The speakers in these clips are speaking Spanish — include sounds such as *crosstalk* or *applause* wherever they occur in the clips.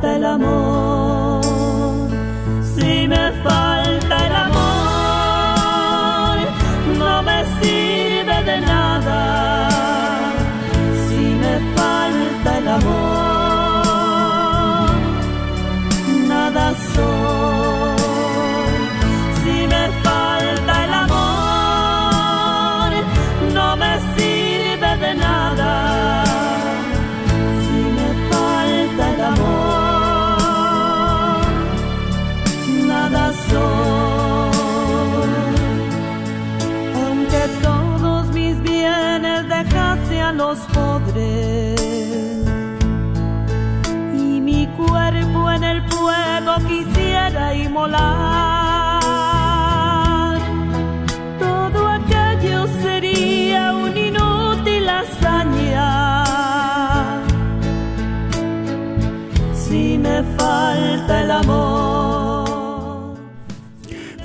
Falta el amor,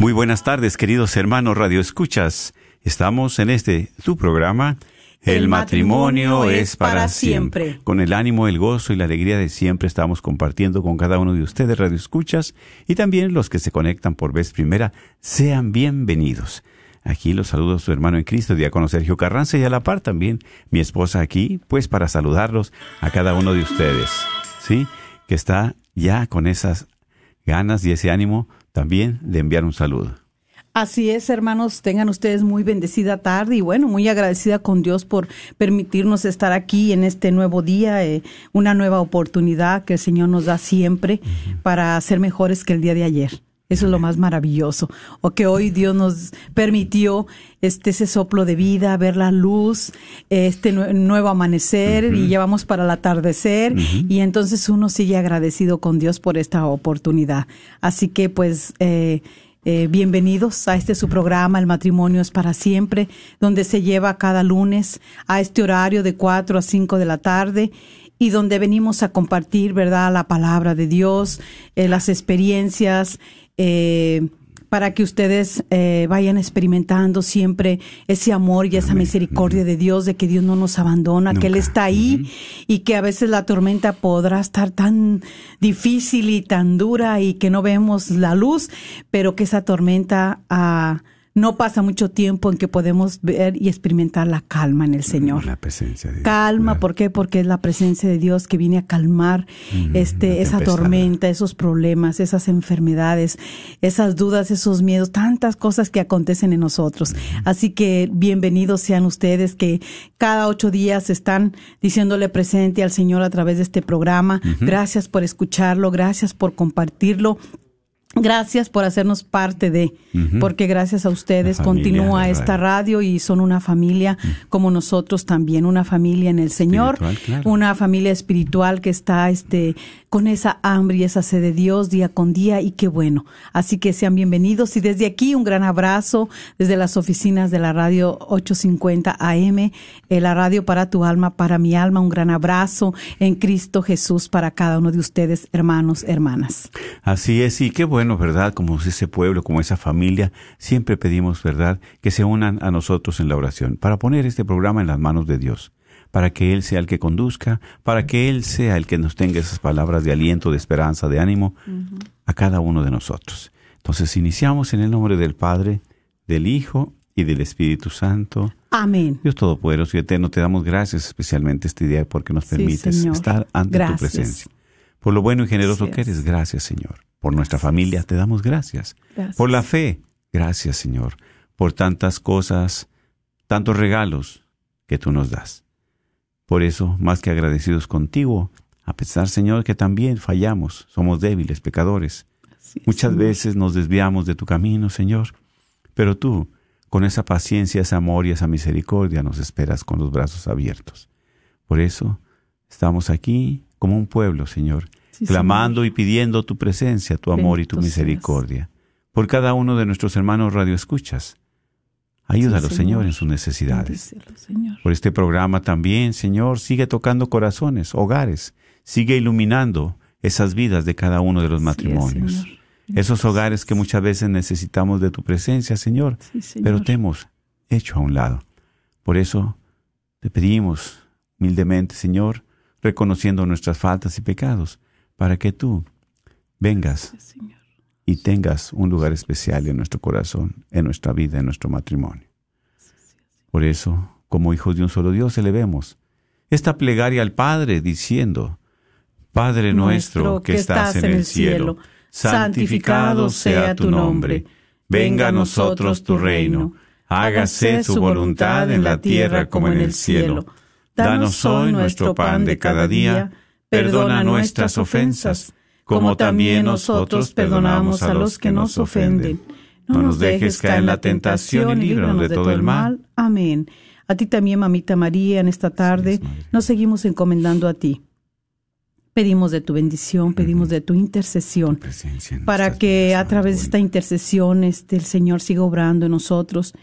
Muy buenas tardes, queridos hermanos Radio Escuchas. Estamos en este tu programa. El, matrimonio, es para siempre. Con el ánimo, el gozo y la alegría de siempre estamos compartiendo con cada uno de ustedes Radio Escuchas y también los que se conectan por vez primera. Sean bienvenidos. Aquí los saludo a su hermano en Cristo, diácono Sergio Carranza, y a la par también mi esposa aquí, pues para saludarlos a cada uno de ustedes. ¿Sí? Que está ya con esas ganas y ese ánimo también de enviar un saludo. Así es, hermanos, tengan ustedes muy bendecida tarde y bueno, muy agradecida con Dios por permitirnos estar aquí en este nuevo día, eh, una nueva oportunidad que el Señor nos da siempre para ser mejores que el día de ayer. Eso es lo más maravilloso. O que hoy Dios nos permitió este ese soplo de vida, ver la luz, este nue- nuevo amanecer y ya vamos para el atardecer y entonces uno sigue agradecido con Dios por esta oportunidad. Así que pues eh, eh, bienvenidos a este su programa, El matrimonio es para siempre, donde se lleva cada lunes a este horario de 4 a 5 de la tarde y donde venimos a compartir, ¿verdad?, la palabra de Dios, eh, las experiencias, eh, para que ustedes eh, vayan experimentando siempre ese amor y esa misericordia de Dios, de que Dios no nos abandona, que Él está ahí y que a veces la tormenta podrá estar tan difícil y tan dura y que no vemos la luz, pero que esa tormenta ah, no pasa mucho tiempo en que podemos ver y experimentar la calma en el Señor. La presencia de Dios. Calma, Claro. ¿por qué? Porque es la presencia de Dios que viene a calmar este esa tormenta, esos problemas, esas enfermedades, esas dudas, esos miedos, tantas cosas que acontecen en nosotros. Así que bienvenidos sean ustedes que cada ocho días están diciéndole presente al Señor a través de este programa. Gracias por escucharlo, gracias por compartirlo. Gracias por hacernos parte de, porque gracias a ustedes continúa esta radio. y son una familia como nosotros también, una familia en el Señor, claro. una familia espiritual que está este con esa hambre y esa sed de Dios día con día y qué bueno. Así que sean bienvenidos y desde aquí un gran abrazo desde las oficinas de la radio 850 AM, eh, la radio para tu alma, para mi alma, un gran abrazo en Cristo Jesús para cada uno de ustedes, hermanos, hermanas. Así es, y qué bueno, ¿verdad? Como ese pueblo, como esa familia, siempre pedimos, ¿verdad?, que se unan a nosotros en la oración, para poner este programa en las manos de Dios, para que Él sea el que conduzca, para que Él sea el que nos tenga esas palabras de aliento, de esperanza, de ánimo a cada uno de nosotros. Entonces iniciamos en el nombre del Padre, del Hijo y del Espíritu Santo. Amén. Dios Todopoderoso y Eterno, te damos gracias especialmente este día porque nos permites estar ante Gracias. tu presencia. Por lo bueno y generoso Gracias. que eres, gracias Señor. Por nuestra familia te damos gracias. Gracias. Por la fe, gracias Señor. Por tantas cosas, tantos regalos que tú nos das. Por eso, más que agradecidos contigo, A pesar, Señor, que también fallamos, somos débiles, pecadores. Muchas veces nos desviamos de tu camino, Señor, pero tú, con esa paciencia, ese amor y esa misericordia, nos esperas con los brazos abiertos. Por eso estamos aquí como un pueblo, Señor, clamando y pidiendo tu presencia, tu amor y tu misericordia. Por cada uno de nuestros hermanos radioescuchas. Ayúdalo, señor. en sus necesidades. Por este programa también, Señor, sigue tocando corazones, hogares, sigue iluminando esas vidas de cada uno de los matrimonios. Esos hogares que muchas veces necesitamos de tu presencia, Señor, pero te hemos hecho a un lado. Por eso te pedimos humildemente, Señor, reconociendo nuestras faltas y pecados, para que tú vengas y tengas un lugar especial en nuestro corazón, en nuestra vida, en nuestro matrimonio. Por eso, como hijos de un solo Dios, elevemos esta plegaria al Padre diciendo, Padre nuestro que estás en el cielo, santificado sea tu nombre, venga a nosotros tu reino, hágase su voluntad en la tierra como en el cielo. Danos hoy nuestro pan de cada día, perdona nuestras ofensas, como también nosotros perdonamos a los que nos ofenden. No nos dejes caer en la tentación y líbranos de todo el mal. Amén. A ti también, mamita María, en esta tarde nos seguimos encomendando a ti. Pedimos de tu bendición, pedimos de tu intercesión, para que a través de esta intercesión este, el Señor siga obrando en nosotros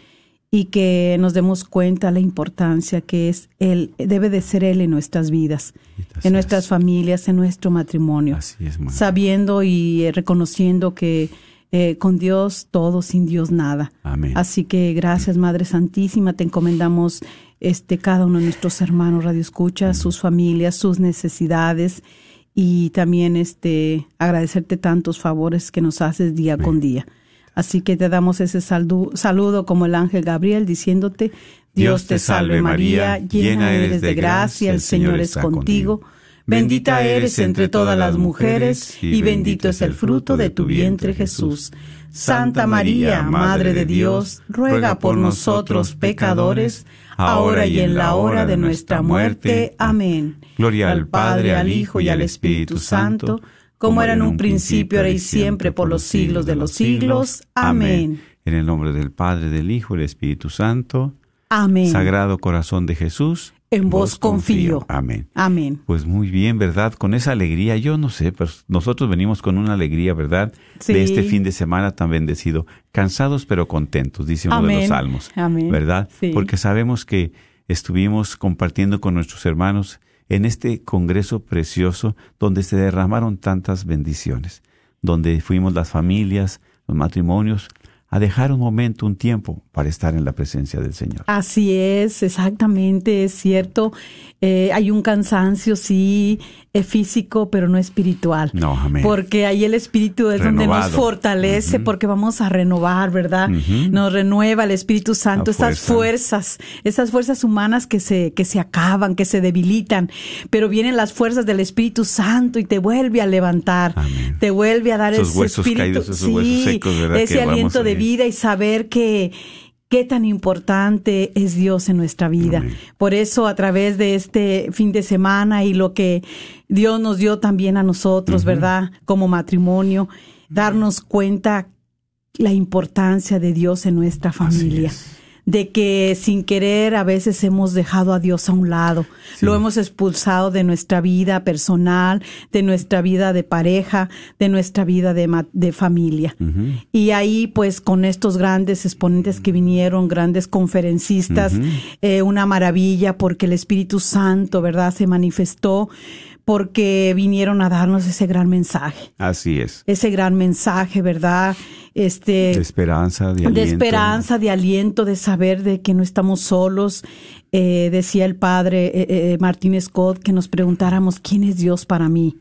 y que nos demos cuenta la importancia que es Él, debe de ser Él en nuestras vidas, en nuestras familias, en nuestro matrimonio, sabiendo y eh, reconociendo que eh, con Dios todo, sin Dios nada. Así que gracias Madre Santísima, te encomendamos este cada uno de nuestros hermanos Radio Escucha, sus familias, sus necesidades y también este agradecerte tantos favores que nos haces día con día. Así que te damos ese saludo como el ángel Gabriel diciéndote, Dios te salve María, llena eres de gracia, el Señor es contigo, bendita eres entre todas las mujeres y bendito es el fruto de tu vientre Jesús. Santa María, Madre de Dios, ruega por nosotros pecadores, ahora y en la hora de nuestra muerte. Amén. Gloria al Padre, al Hijo y al Espíritu Santo como era en un principio, ahora y siempre, por los siglos de los siglos. Amén. En el nombre del Padre, del Hijo y del Espíritu Santo. Amén. Sagrado Corazón de Jesús. En vos confío. Amén. Amén. Pues muy bien, ¿verdad? Con esa alegría, yo no sé, pero nosotros venimos con una alegría, ¿verdad? De este fin de semana tan bendecido. Cansados pero contentos, dice uno de los salmos. Amén. ¿Verdad? Porque sabemos que estuvimos compartiendo con nuestros hermanos en este congreso precioso donde se derramaron tantas bendiciones, donde fuimos las familias, los matrimonios, a dejar un momento, un tiempo para estar en la presencia del Señor. Así es, exactamente, es cierto. Eh, hay un cansancio, sí, es físico, pero no espiritual. No, amén. Porque ahí el espíritu es donde nos fortalece, porque vamos a renovar, ¿verdad? Nos renueva el Espíritu Santo, esas fuerzas, esas fuerzas humanas que se, que se acaban, que se debilitan, pero vienen las fuerzas del Espíritu Santo y te vuelve a levantar, te vuelve a dar ese espíritu, sí, ese aliento de vida y saber que qué tan importante es Dios en nuestra vida. Por eso, a través de este fin de semana y lo que Dios nos dio también a nosotros, ¿verdad? Como matrimonio, darnos cuenta la importancia de Dios en nuestra familia de que sin querer a veces hemos dejado a Dios a un lado, lo hemos expulsado de nuestra vida personal, de nuestra vida de pareja, de nuestra vida de, de familia. Y ahí pues con estos grandes exponentes que vinieron, grandes conferencistas, eh, una maravilla porque el Espíritu Santo, ¿verdad?, se manifestó porque vinieron a darnos ese gran mensaje. Así es. Ese gran mensaje, ¿verdad? Este de esperanza, de aliento. De esperanza, de aliento, de saber de que no estamos solos. Eh, decía el padre eh, eh, Martín Scott que nos preguntáramos quién es Dios para mí.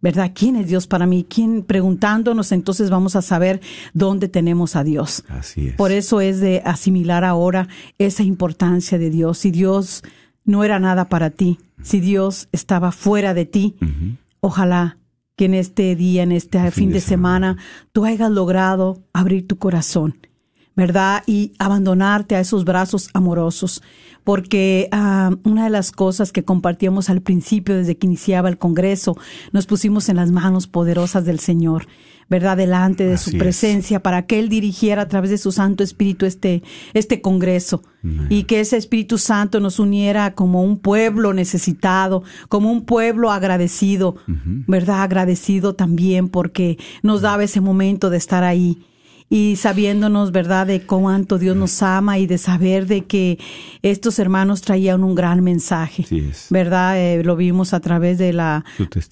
¿Verdad? ¿Quién es Dios para mí? ¿Quién? Preguntándonos, entonces vamos a saber dónde tenemos a Dios. Así es. Por eso es de asimilar ahora esa importancia de Dios. Si Dios no era nada para ti, si Dios estaba fuera de ti, ojalá que en este día, en este fin, de, semana, tú hayas logrado abrir tu corazón ¿verdad? Y abandonarte a esos brazos amorosos. Porque ah, una de las cosas que compartíamos al principio, desde que iniciaba el Congreso, nos pusimos en las manos poderosas del Señor. ¿Verdad? Delante de su presencia para que Él dirigiera a través de su Santo Espíritu este, este Congreso. Y que ese Espíritu Santo nos uniera como un pueblo necesitado, como un pueblo agradecido, ¿verdad? Agradecido también porque nos daba ese momento de estar ahí y sabiéndonos, ¿verdad?, de cuánto Dios nos ama y de saber de que estos hermanos traían un gran mensaje, ¿verdad? Eh, lo vimos a través de la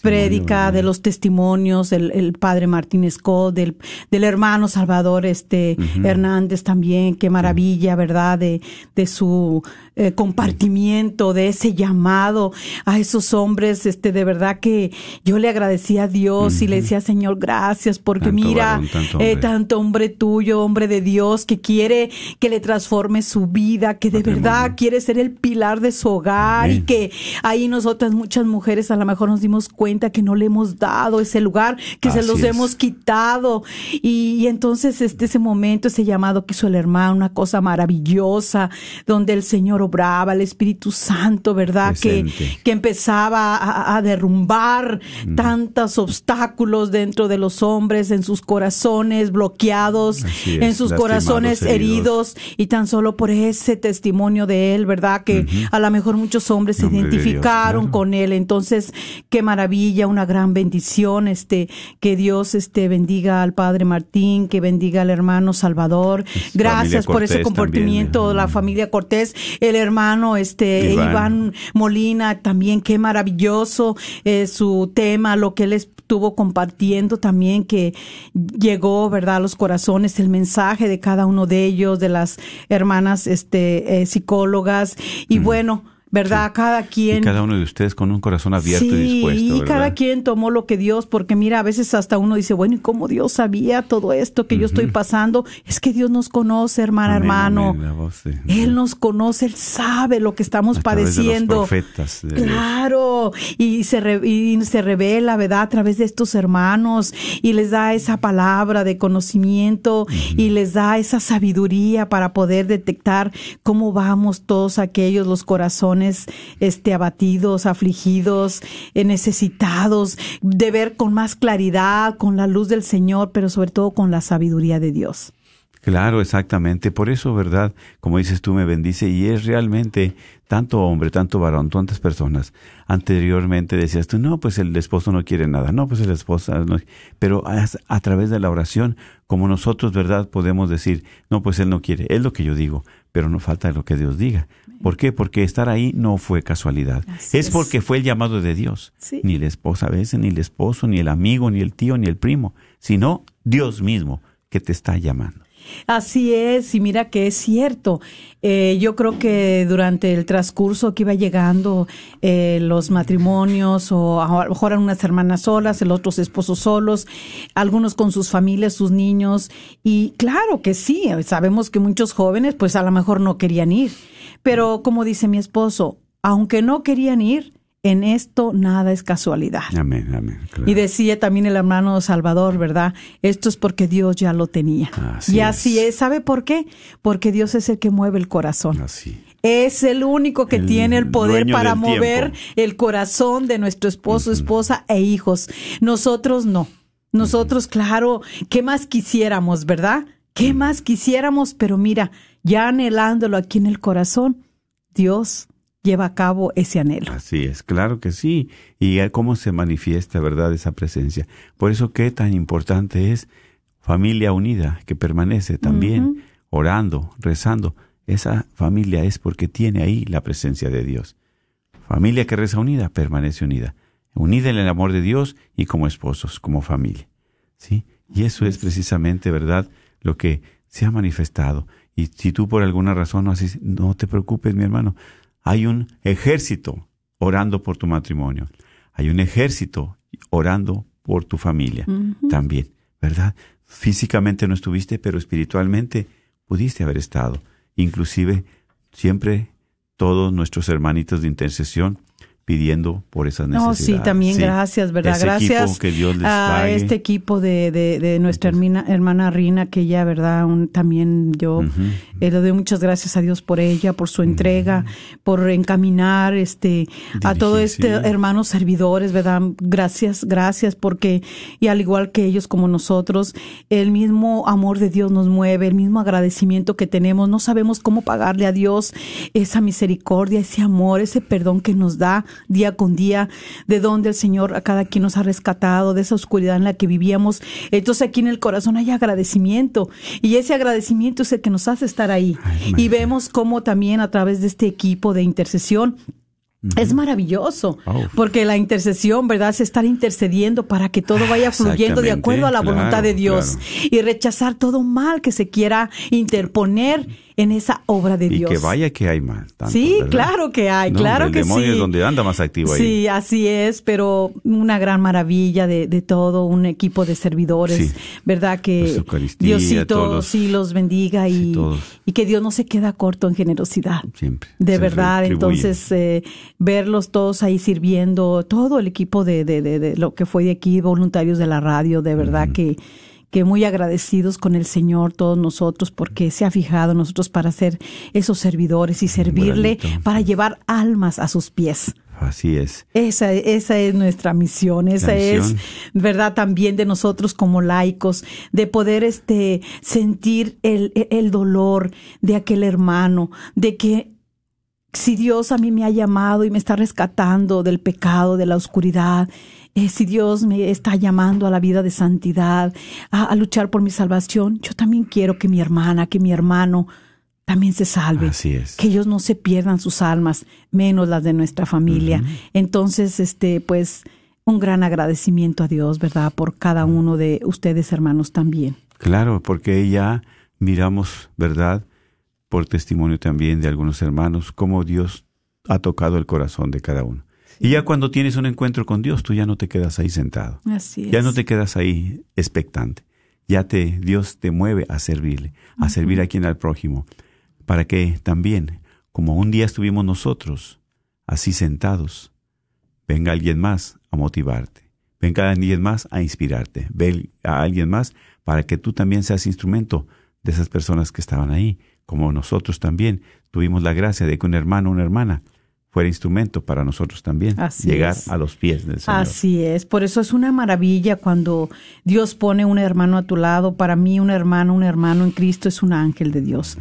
prédica, de los testimonios del el padre Martín Scott, del, del hermano Salvador este Hernández también, qué maravilla, ¿verdad?, de, de su eh, compartimiento, de ese llamado a esos hombres, este, de verdad que yo le agradecía a Dios y le decía, Señor, gracias, porque mira, eh, tanto, hombre. tuyo, hombre de Dios, que quiere que le transforme su vida, que de verdad quiere ser el pilar de su hogar y que ahí nosotras muchas mujeres a lo mejor nos dimos cuenta que no le hemos dado ese lugar, que se los hemos quitado. Y, entonces este, ese momento, ese llamado que hizo el hermano, una cosa maravillosa, donde el Señor brava el Espíritu Santo, ¿verdad? Que, que empezaba a, derrumbar mm. tantos obstáculos dentro de los hombres, en sus corazones bloqueados, en sus corazones heridos. y tan solo por ese testimonio de él, ¿verdad? Que a lo mejor muchos hombres se identificaron con él. Entonces, qué maravilla, una gran bendición, este, que Dios este bendiga al Padre Martín, que bendiga al hermano Salvador. Gracias por ese comportamiento, de la familia Cortés, el hermano este Iván, Molina también, qué maravilloso eh, su tema, lo que él estuvo compartiendo también, que llegó, ¿verdad?, a los corazones, el mensaje de cada uno de ellos, de las hermanas este, eh, psicólogas. Y bueno, ¿verdad? Cada quien. cada uno de ustedes con un corazón abierto y dispuesto. Y cada quien tomó lo que Dios, porque mira, a veces hasta uno dice, bueno, ¿y cómo Dios sabía todo esto que yo estoy pasando? Es que Dios nos conoce, hermana, hermano. él nos conoce, Él sabe lo que estamos padeciendo. claro, y se, y se revela, ¿verdad? A través de estos hermanos y les da esa palabra de conocimiento y les da esa sabiduría para poder detectar cómo vamos todos aquellos, los corazones este, abatidos, afligidos, eh, necesitados, de ver con más claridad, con la luz del Señor, pero sobre todo con la sabiduría de Dios. Claro, exactamente. Por eso, ¿verdad? Como dices tú, me bendice y es realmente tanto hombre, tanto varón, tantas personas. Anteriormente decías tú, no, pues el esposo no quiere nada, no, pues el esposo no. Pero a través de la oración, como nosotros, ¿verdad? Podemos decir, no, pues él no quiere, es lo que yo digo, pero no falta lo que Dios diga. ¿Por qué? Porque estar ahí no fue casualidad. Es, porque fue el llamado de Dios. Ni la esposa a veces, ni el esposo, ni el amigo, ni el tío, ni el primo, sino Dios mismo que te está llamando. Así es, y mira que es cierto. Eh, yo creo que durante el transcurso que iba llegando eh, los matrimonios, o a lo mejor eran unas hermanas solas, el otros esposos solos, algunos con sus familias, sus niños, y claro que sí, sabemos que muchos jóvenes pues a lo mejor no querían ir pero como dice mi esposo, aunque no querían ir, en esto nada es casualidad. Amén, amén. Y decía también el hermano Salvador, ¿verdad? Esto es porque Dios ya lo tenía. y así es. ¿Sabe por qué? Porque Dios es el que mueve el corazón. Así. Es el único que tiene el poder para mover el corazón de nuestro esposo, esposa e hijos. Nosotros no. Nosotros, claro, ¿qué más quisiéramos, verdad? ¿Qué más quisiéramos? Pero mira, ya anhelándolo aquí en el corazón, Dios lleva a cabo ese anhelo. Así es, claro que sí. Y cómo se manifiesta, ¿verdad?, esa presencia. Por eso qué tan importante es familia unida, que permanece también orando, rezando. Esa familia es porque tiene ahí la presencia de Dios. Familia que reza unida, permanece unida. Unida en el amor de Dios y como esposos, como familia. ¿Sí? Y eso es precisamente, ¿verdad?, lo que se ha manifestado. Y si tú por alguna razón no haces, no te preocupes, mi hermano. Hay un ejército orando por tu matrimonio. Hay un ejército orando por tu familia también, ¿verdad? Físicamente no estuviste, pero espiritualmente pudiste haber estado. Inclusive, siempre todos nuestros hermanitos de intercesión pidiendo por esas necesidades. No, sí, también gracias, ¿verdad? gracias a este equipo de, de, nuestra hermana, hermana, Rina, que ella, ¿verdad? también yo le doy muchas gracias a Dios por ella, por su entrega, por encaminar este a todos este hermanos servidores, ¿verdad? Gracias, gracias, porque, y al igual que ellos como nosotros, el mismo amor de Dios nos mueve, el mismo agradecimiento que tenemos, no sabemos cómo pagarle a Dios esa misericordia, ese amor, ese perdón que nos da día con día, de donde el Señor a cada quien nos ha rescatado, de esa oscuridad en la que vivíamos. Entonces aquí en el corazón hay agradecimiento y ese agradecimiento es el que nos hace estar ahí. y vemos cómo también a través de este equipo de intercesión, es maravilloso, porque la intercesión, ¿verdad? Es estar intercediendo para que todo vaya fluyendo de acuerdo a la voluntad de Dios y rechazar todo mal que se quiera interponer en esa obra de Dios. Y que vaya que hay más. sí, claro que hay, claro que sí. El demonio es donde anda más activo ahí. Sí, así es, pero una gran maravilla de, de todo, un equipo de servidores, ¿verdad? Que Diosito sí los bendiga y, y que Dios no se queda corto en generosidad. Siempre. De verdad, entonces eh, verlos todos ahí sirviendo, todo el equipo de, de, de, lo que fue de aquí, voluntarios de la radio, de verdad que que muy agradecidos con el Señor todos nosotros porque se ha fijado en nosotros para ser esos servidores y servirle para llevar almas a sus pies. Así es. Esa, esa es nuestra misión, esa es, verdad, también de nosotros como laicos, de poder este, sentir el, el dolor de aquel hermano, de que si Dios a mí me ha llamado y me está rescatando del pecado, de la oscuridad, eh, si Dios me está llamando a la vida de santidad, a, luchar por mi salvación, yo también quiero que mi hermana, que mi hermano también se salve. Así es. Que ellos no se pierdan sus almas, menos las de nuestra familia. Entonces, este, pues, un gran agradecimiento a Dios, ¿verdad? Por cada uno de ustedes, hermanos, también. Claro, porque ya miramos, ¿verdad? Por testimonio también de algunos hermanos, cómo Dios ha tocado el corazón de cada uno. Y ya cuando tienes un encuentro con Dios, tú ya no te quedas ahí sentado. Así es. Ya no te quedas ahí expectante. Ya te Dios te mueve a servirle, a servir a quien al prójimo, para que también, como un día estuvimos nosotros, así sentados, venga alguien más a motivarte, venga alguien más a inspirarte, venga a alguien más para que tú también seas instrumento de esas personas que estaban ahí, como nosotros también tuvimos la gracia de que un hermano o una hermana fuera instrumento para nosotros también llegar a los pies del Señor. Así es, por eso es una maravilla cuando Dios pone un hermano a tu lado. Para mí un hermano, un hermano en Cristo es un ángel de Dios.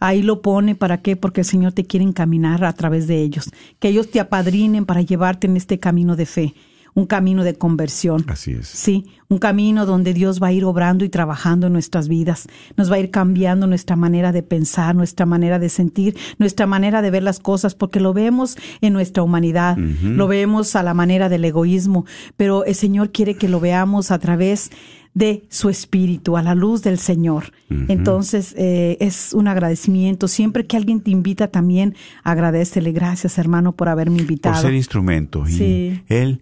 Ahí lo pone, ¿para qué? Porque el Señor te quiere encaminar a través de ellos, que ellos te apadrinen para llevarte en este camino de fe un camino de conversión. Así es. Sí, un camino donde Dios va a ir obrando y trabajando en nuestras vidas. Nos va a ir cambiando nuestra manera de pensar, nuestra manera de sentir, nuestra manera de ver las cosas, porque lo vemos en nuestra humanidad, lo vemos a la manera del egoísmo, pero el Señor quiere que lo veamos a través de su espíritu, a la luz del Señor. Entonces, eh, es un agradecimiento. Siempre que alguien te invita también, agradecele. Gracias, hermano, por haberme invitado. Por ser instrumento. Y Él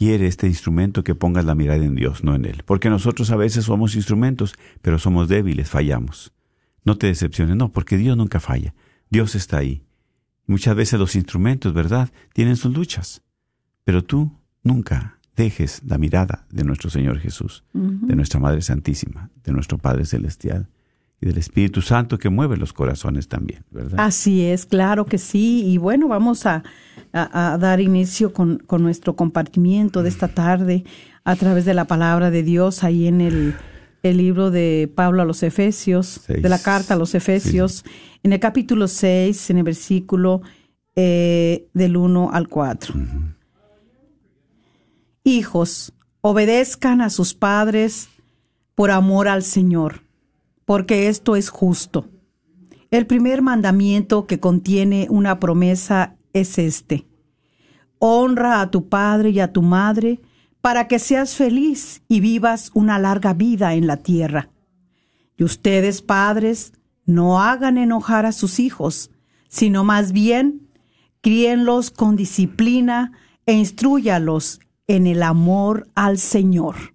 quiere este instrumento que pongas la mirada en Dios, no en Él. Porque nosotros a veces somos instrumentos, pero somos débiles, fallamos. No te decepciones, no, porque Dios nunca falla. Dios está ahí. Muchas veces los instrumentos, ¿verdad?, tienen sus luchas. Pero tú nunca dejes la mirada de nuestro Señor Jesús, de nuestra Madre Santísima, de nuestro Padre Celestial y del Espíritu Santo que mueve los corazones también, ¿verdad? Así es, claro que sí. Y bueno, vamos a, dar inicio con, nuestro compartimiento de esta tarde a través de la palabra de Dios ahí en el, libro de Pablo a los Efesios, de la carta a los Efesios, en el capítulo 6, en el versículo eh, del 1 al 4. Hijos, obedezcan a sus padres por amor al Señor porque esto es justo. El primer mandamiento que contiene una promesa es este. Honra a tu padre y a tu madre para que seas feliz y vivas una larga vida en la tierra. Y ustedes, padres, no hagan enojar a sus hijos, sino más bien críenlos con disciplina e instruyalos en el amor al Señor.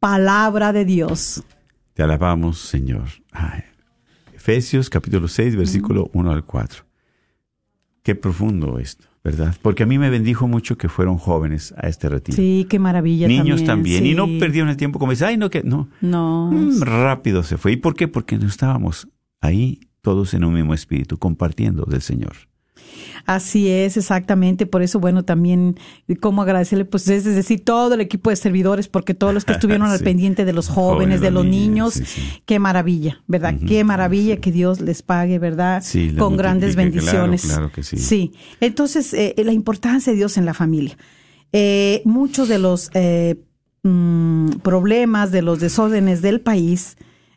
Palabra de Dios. Te alabamos, Señor. Efesios capítulo 6, versículo 1 al 4. Qué profundo esto. ¿verdad? Porque a mí me bendijo mucho que fueron jóvenes a este retiro. Sí, qué maravilla. Niños también. Y no perdieron el tiempo como dice, ay, no, que no. No. Mm, rápido se fue. ¿Y por qué? Porque no estábamos ahí todos en un mismo espíritu, compartiendo del Señor. Así es, exactamente. Por eso, bueno, también cómo agradecerle, pues es decir, todo el equipo de servidores, porque todos los que estuvieron al *laughs* pendiente de los jóvenes, de los niños, qué maravilla, ¿verdad? qué maravilla que Dios les pague, ¿verdad? Con grandes bendiciones. Claro, que sí. Sí. Entonces, eh, la importancia de Dios en la familia. Eh, muchos de los eh, mm, problemas, de los desórdenes del país,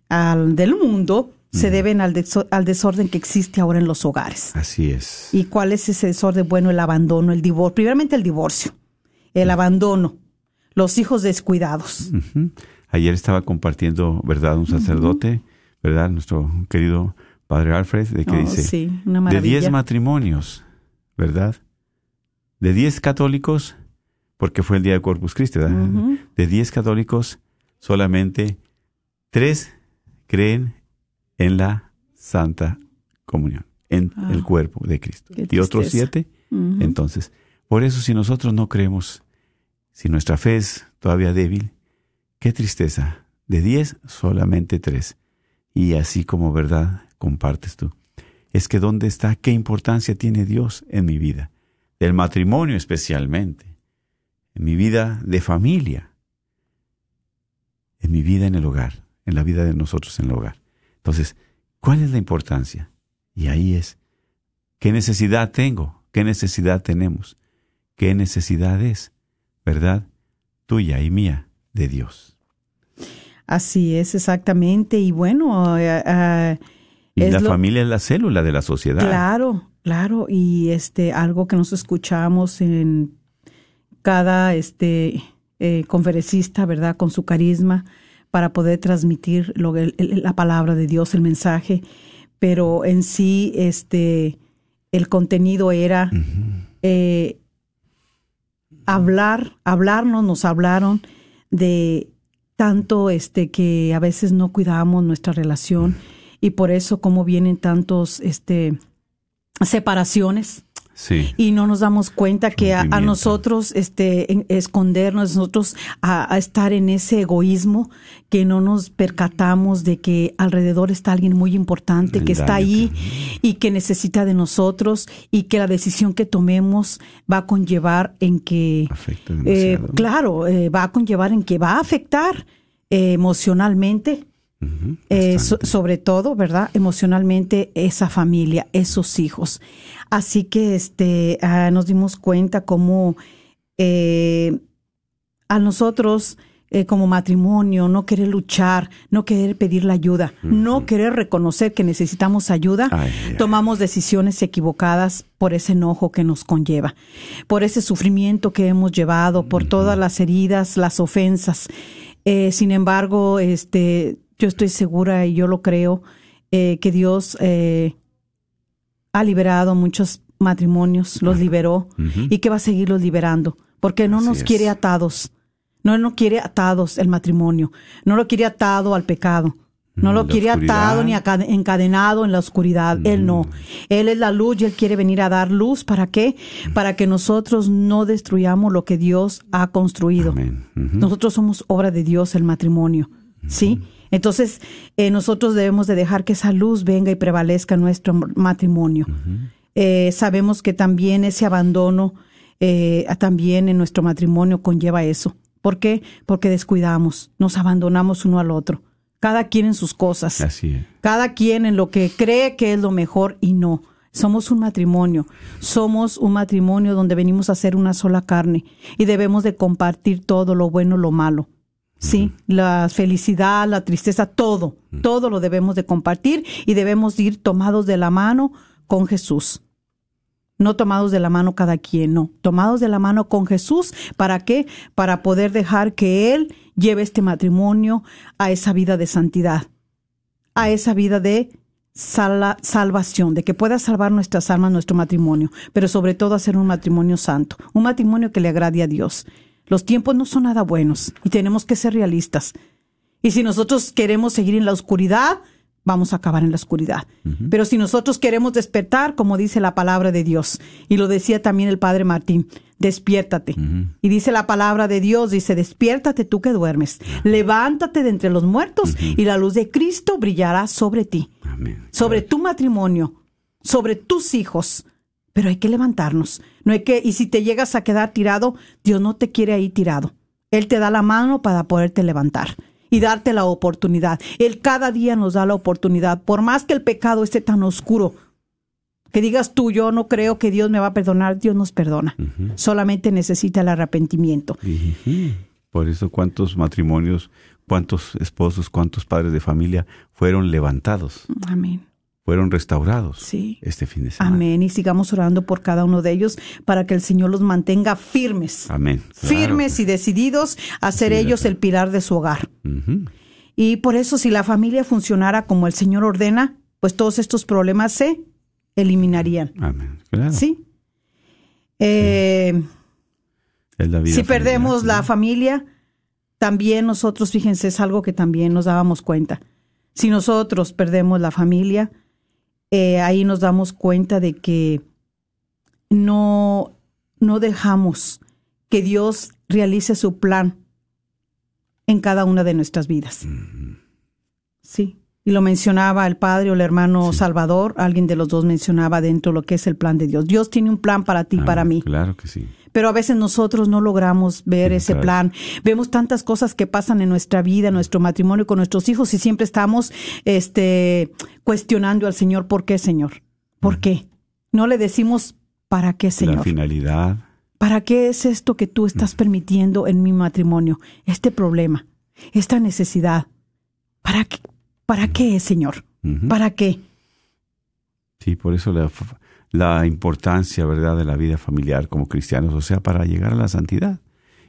al, del mundo, se deben al, al, desorden que existe ahora en los hogares. Así es. ¿Y cuál es ese desorden? Bueno, el abandono, el divorcio. Primeramente el divorcio, el abandono, los hijos descuidados. Ayer estaba compartiendo, ¿verdad? Un sacerdote, ¿verdad? Nuestro querido padre Alfred, de que oh, dice, de diez matrimonios, ¿verdad? De diez católicos, porque fue el día de Corpus Christi, ¿verdad? De diez católicos, solamente tres creen en la Santa Comunión, en ah, el cuerpo de Cristo. Y otros siete, entonces, por eso si nosotros no creemos, si nuestra fe es todavía débil, qué tristeza. De diez, solamente tres. Y así como verdad compartes tú. Es que ¿dónde está? ¿Qué importancia tiene Dios en mi vida? Del matrimonio especialmente. En mi vida de familia. En mi vida en el hogar. En la vida de nosotros en el hogar. Entonces, ¿cuál es la importancia? Y ahí es, ¿qué necesidad tengo? ¿Qué necesidad tenemos? ¿Qué necesidad es? ¿Verdad? Tuya y mía, de Dios. Así es, exactamente. Y bueno, eh, eh, y la familia es la célula de la sociedad. Claro, claro. Y este, algo que nos escuchamos en cada este eh, conferencista, ¿verdad? Con su carisma, para poder transmitir lo, la palabra de Dios, el mensaje, pero en sí este, el contenido era eh, hablar, hablarnos, nos hablaron de tanto este que a veces no cuidamos nuestra relación y por eso como vienen tantos este separaciones y no nos damos cuenta que a, nosotros este, escondernos, nosotros a, estar en ese egoísmo, que no nos percatamos de que alrededor está alguien muy importante, que está ahí y que necesita de nosotros y que la decisión que tomemos va a conllevar en que, eh, claro, eh, va a conllevar en que va a afectar eh, emocionalmente eh, sobre todo, ¿verdad? Emocionalmente, esa familia, esos hijos. Así que este, ah, nos dimos cuenta cómo eh, a nosotros, eh, como matrimonio, no querer luchar, no querer pedir la ayuda, no querer reconocer que necesitamos ayuda, tomamos decisiones equivocadas por ese enojo que nos conlleva, por ese sufrimiento que hemos llevado, por todas las heridas, las ofensas. sin embargo, este, yo estoy segura y yo lo creo, eh, que Dios eh, ha liberado muchos matrimonios, los liberó y que va a seguirlos liberando, porque no nos quiere atados. No, no quiere atados el matrimonio, no lo quiere atado al pecado. No lo quiere atado ni encadenado en la oscuridad. Él no. Él es la luz y Él quiere venir a dar luz. ¿Para qué? Para que nosotros no destruyamos lo que Dios ha construido. Nosotros somos obra de Dios, el matrimonio. ¿Sí? Entonces, eh, nosotros debemos de dejar que esa luz venga y prevalezca en nuestro matrimonio. Eh, sabemos que también ese abandono, eh, también en nuestro matrimonio conlleva eso. ¿Por qué? Porque descuidamos, nos abandonamos uno al otro. Cada quien en sus cosas. Así es. Cada quien en lo que cree que es lo mejor y no. Somos un matrimonio. Somos un matrimonio donde venimos a ser una sola carne y debemos de compartir todo lo bueno, lo malo. Sí, la felicidad, la tristeza, todo, todo lo debemos de compartir y debemos ir tomados de la mano con Jesús. No tomados de la mano cada quien, no, tomados de la mano con Jesús. ¿Para qué? Para poder dejar que Él lleve este matrimonio a esa vida de santidad, a esa vida de salvación, de que pueda salvar nuestras almas, nuestro matrimonio, pero sobre todo hacer un matrimonio santo, un matrimonio que le agrade a Dios. Los tiempos no son nada buenos y tenemos que ser realistas. Y si nosotros queremos seguir en la oscuridad, vamos a acabar en la oscuridad. Pero si nosotros queremos despertar, como dice la palabra de Dios, y lo decía también el Padre Martín, despiértate. Y dice la palabra de Dios, dice, despiértate tú que duermes, levántate de entre los muertos y la luz de Cristo brillará sobre ti, sobre tu matrimonio, sobre tus hijos. Pero hay que levantarnos. No hay que, y si te llegas a quedar tirado, Dios no te quiere ahí tirado. Él te da la mano para poderte levantar y darte la oportunidad. Él cada día nos da la oportunidad, por más que el pecado esté tan oscuro, que digas tú, yo no creo que Dios me va a perdonar, Dios nos perdona. Solamente necesita el arrepentimiento. Por eso cuántos matrimonios, cuántos esposos, cuántos padres de familia fueron levantados. Amén fueron restaurados sí. este fin de semana. Amén. Y sigamos orando por cada uno de ellos para que el Señor los mantenga firmes. Amén. Firmes y decididos a ser ellos el pilar de su hogar. Y por eso, si la familia funcionara como el Señor ordena, pues todos estos problemas se eliminarían. Amén. Sí. Eh, si perdemos la familia, también nosotros, fíjense, es algo que también nos dábamos cuenta. Si nosotros perdemos la familia, eh, ahí nos damos cuenta de que no, no dejamos que Dios realice su plan en cada una de nuestras vidas. Sí. Y lo mencionaba el padre o el hermano Salvador, alguien de los dos mencionaba dentro lo que es el plan de Dios. Dios tiene un plan para ti, y para mí. Claro que sí. Pero a veces nosotros no logramos ver ese plan. Vemos tantas cosas que pasan en nuestra vida, en nuestro matrimonio con nuestros hijos y siempre estamos este cuestionando al Señor, ¿por qué, Señor? ¿Por qué? No le decimos ¿para qué, Señor? La finalidad. ¿Para qué es esto que tú estás permitiendo en mi matrimonio? Este problema, esta necesidad. ¿Para qué? ¿Para qué, Señor? ¿Para qué? Sí, por eso la, la, importancia, ¿verdad?, de la vida familiar como cristianos, o sea, para llegar a la santidad.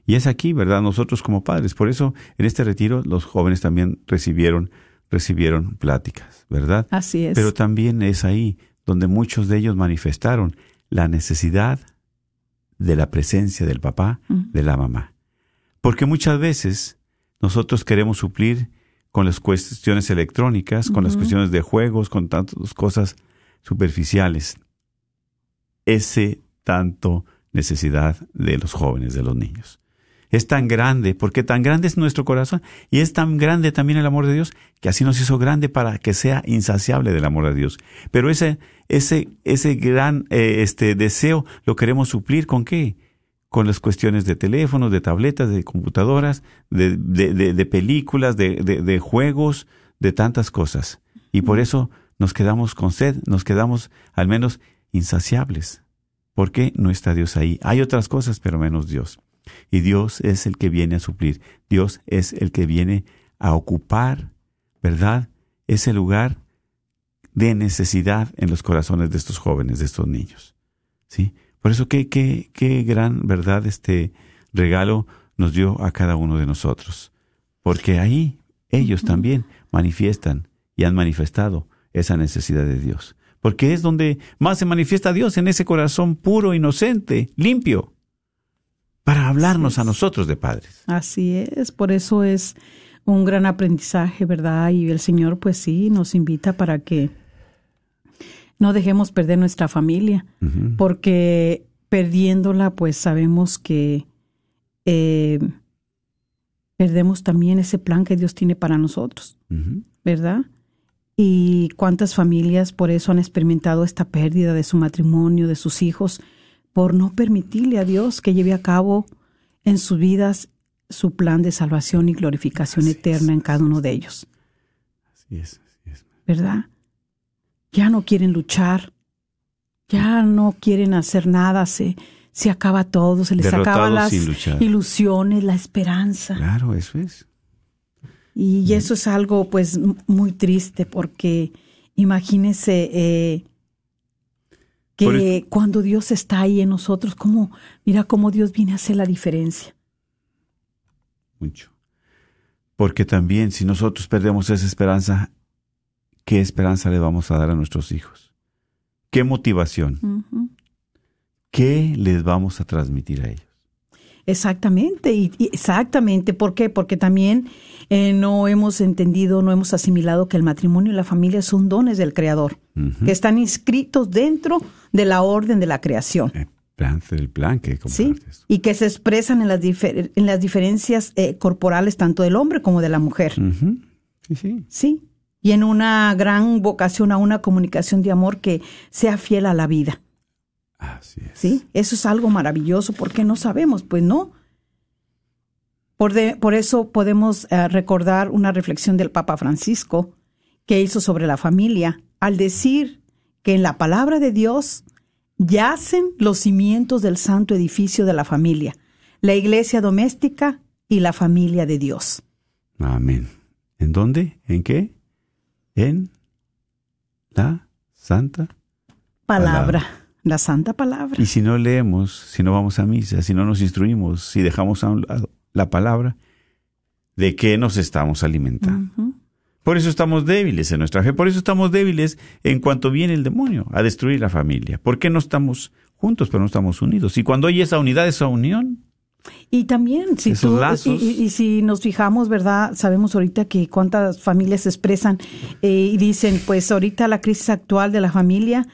Y es aquí, ¿verdad?, nosotros como padres. Por eso, en este retiro, los jóvenes también recibieron, recibieron pláticas, ¿verdad? Así es. Pero también es ahí donde muchos de ellos manifestaron la necesidad de la presencia del papá, de la mamá. Porque muchas veces nosotros queremos suplir con las cuestiones electrónicas, con las cuestiones de juegos, con tantas cosas superficiales. Ese tanto necesidad de los jóvenes, de los niños. Es tan grande, porque tan grande es nuestro corazón y es tan grande también el amor de Dios, que así nos hizo grande para que sea insaciable del amor de Dios. Pero ese, ese, ese gran eh, este deseo lo queremos suplir con qué? con las cuestiones de teléfonos, de tabletas, de computadoras, de, de, películas, de, juegos, de tantas cosas. Y por eso nos quedamos con sed, nos quedamos al menos insaciables. porque no está Dios ahí? Hay otras cosas, pero menos Dios. Y Dios es el que viene a suplir. Dios es el que viene a ocupar, ¿verdad? Ese lugar de necesidad en los corazones de estos jóvenes, de estos niños. ¿Sí? Por eso qué, qué, qué gran verdad este regalo nos dio a cada uno de nosotros. Porque ahí ellos también manifiestan y han manifestado esa necesidad de Dios. Porque es donde más se manifiesta Dios, en ese corazón puro, inocente, limpio, para hablarnos a nosotros de padres. Así es, por eso es un gran aprendizaje, ¿verdad? Y el Señor, pues sí, nos invita para que no dejemos perder nuestra familia, porque perdiéndola, pues sabemos que eh, perdemos también ese plan que Dios tiene para nosotros, ¿verdad? Y cuántas familias por eso han experimentado esta pérdida de su matrimonio, de sus hijos, por no permitirle a Dios que lleve a cabo en sus vidas su plan de salvación y glorificación eterna en cada uno de ellos. Así es, así es. ¿Verdad? ya no quieren luchar, ya no quieren hacer nada, se, se acaba todo, se les acaban las ilusiones, la esperanza. Claro, eso es. Y eso es algo pues muy triste porque imagínese eh, que cuando Dios está ahí en nosotros, como, mira cómo Dios viene a hacer la diferencia. Mucho. Porque también si nosotros perdemos esa esperanza, ¿qué esperanza le vamos a dar a nuestros hijos? ¿Qué motivación? ¿Qué les vamos a transmitir a ellos? Exactamente, y, exactamente. ¿Por qué? Porque también eh, no hemos entendido, no hemos asimilado que el matrimonio y la familia son dones del Creador, que están inscritos dentro de la orden de la creación. El plan, el plan que ¿Sí? Y que se expresan en las, en las diferencias eh, corporales tanto del hombre como de la mujer. Sí, sí. Sí. Y en una gran vocación a una comunicación de amor que sea fiel a la vida. Así es. Sí, eso es algo maravilloso porque no sabemos, pues no. Por, por eso podemos eh, recordar una reflexión del Papa Francisco que hizo sobre la familia al decir que en la palabra de Dios yacen los cimientos del santo edificio de la familia, la iglesia doméstica y la familia de Dios. Amén. ¿En dónde? ¿En qué? En la santa palabra. La santa palabra. Y si no leemos, si no vamos a misa, si no nos instruimos, si dejamos a un lado la palabra, ¿de qué nos estamos alimentando? Por eso estamos débiles en nuestra fe, por eso estamos débiles en cuanto viene el demonio a destruir la familia. ¿Por qué no estamos juntos, pero no estamos unidos? Y cuando hay esa unidad, esa unión. Y también, si tú, y, si nos fijamos, ¿verdad? Sabemos ahorita que cuántas familias se expresan eh, y dicen, pues ahorita la crisis actual de la familia,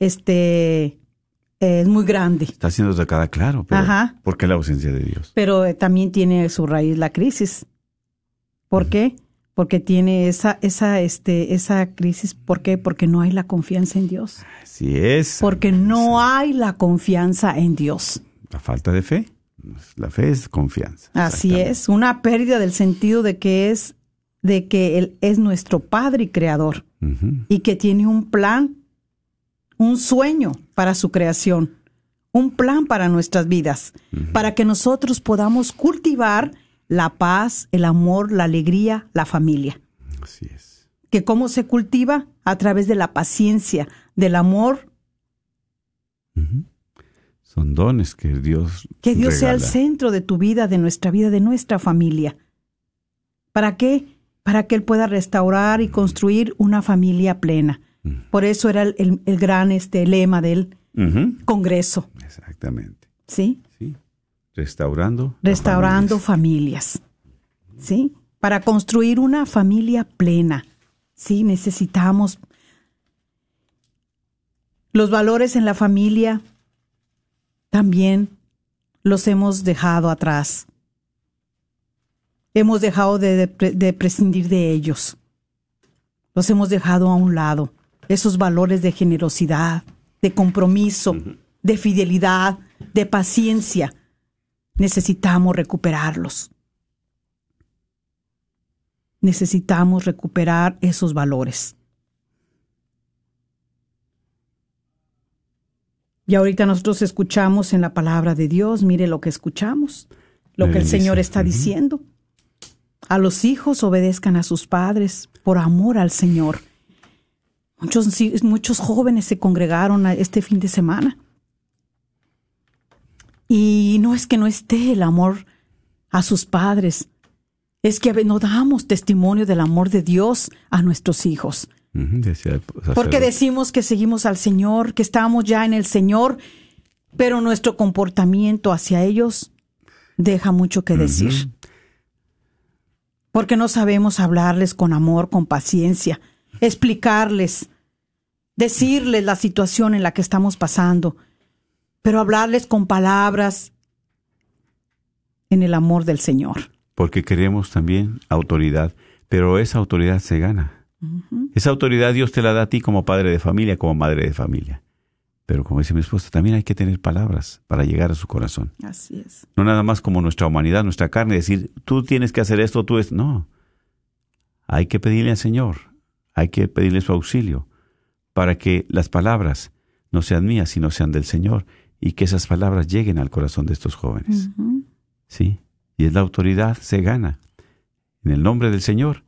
este, es muy grande. Está siendo sacada, claro, pero ¿por qué la ausencia de Dios? Pero eh, también tiene su raíz la crisis. ¿Por qué? Porque tiene esa, esa, este, esa crisis. ¿Por qué? Porque no hay la confianza en Dios. Así es. Porque no hay la confianza en Dios. La falta de fe. La fe es confianza. Así es. Una pérdida del sentido de que es, de que Él es nuestro Padre y Creador. Y que tiene un plan un sueño para su creación, un plan para nuestras vidas, para que nosotros podamos cultivar la paz, el amor, la alegría, la familia. Así es. Que cómo se cultiva a través de la paciencia, del amor. Son dones que Dios. Que Dios sea el centro de tu vida, de nuestra vida, de nuestra familia. ¿Para qué? Para que Él pueda restaurar y construir una familia plena por eso era el, gran este lema del Congreso. Exactamente. ¿Sí? Sí. Restaurando. Restaurando familias. ¿Sí? Para construir una familia plena. Sí, necesitamos los valores en la familia también los hemos dejado atrás. Hemos dejado de, prescindir de ellos. Los hemos dejado a un lado esos valores de generosidad, de compromiso, de fidelidad, de paciencia. Necesitamos recuperarlos. Necesitamos recuperar esos valores. Y ahorita nosotros escuchamos en la palabra de Dios, mire lo que escuchamos, lo que el Señor está diciendo. A los hijos obedezcan a sus padres por amor al Señor. Muchos, muchos jóvenes se congregaron este fin de semana. Y no es que no esté el amor a sus padres, es que no damos testimonio del amor de Dios a nuestros hijos. Porque decimos que seguimos al Señor, que estamos ya en el Señor, pero nuestro comportamiento hacia ellos deja mucho que decir. Porque no sabemos hablarles con amor, con paciencia, explicarles, decirles la situación en la que estamos pasando, pero hablarles con palabras en el amor del Señor. Porque queremos también autoridad, pero esa autoridad se gana. Esa autoridad Dios te la da a ti como padre de familia, como madre de familia. Pero como dice mi esposa, también hay que tener palabras para llegar a su corazón. Así es. No nada más como nuestra humanidad, nuestra carne, decir, tú tienes que hacer esto, tú es... No. Hay que pedirle al Señor hay que pedirle su auxilio para que las palabras no sean mías, sino sean del Señor y que esas palabras lleguen al corazón de estos jóvenes. Sí, y es la autoridad, se gana en el nombre del Señor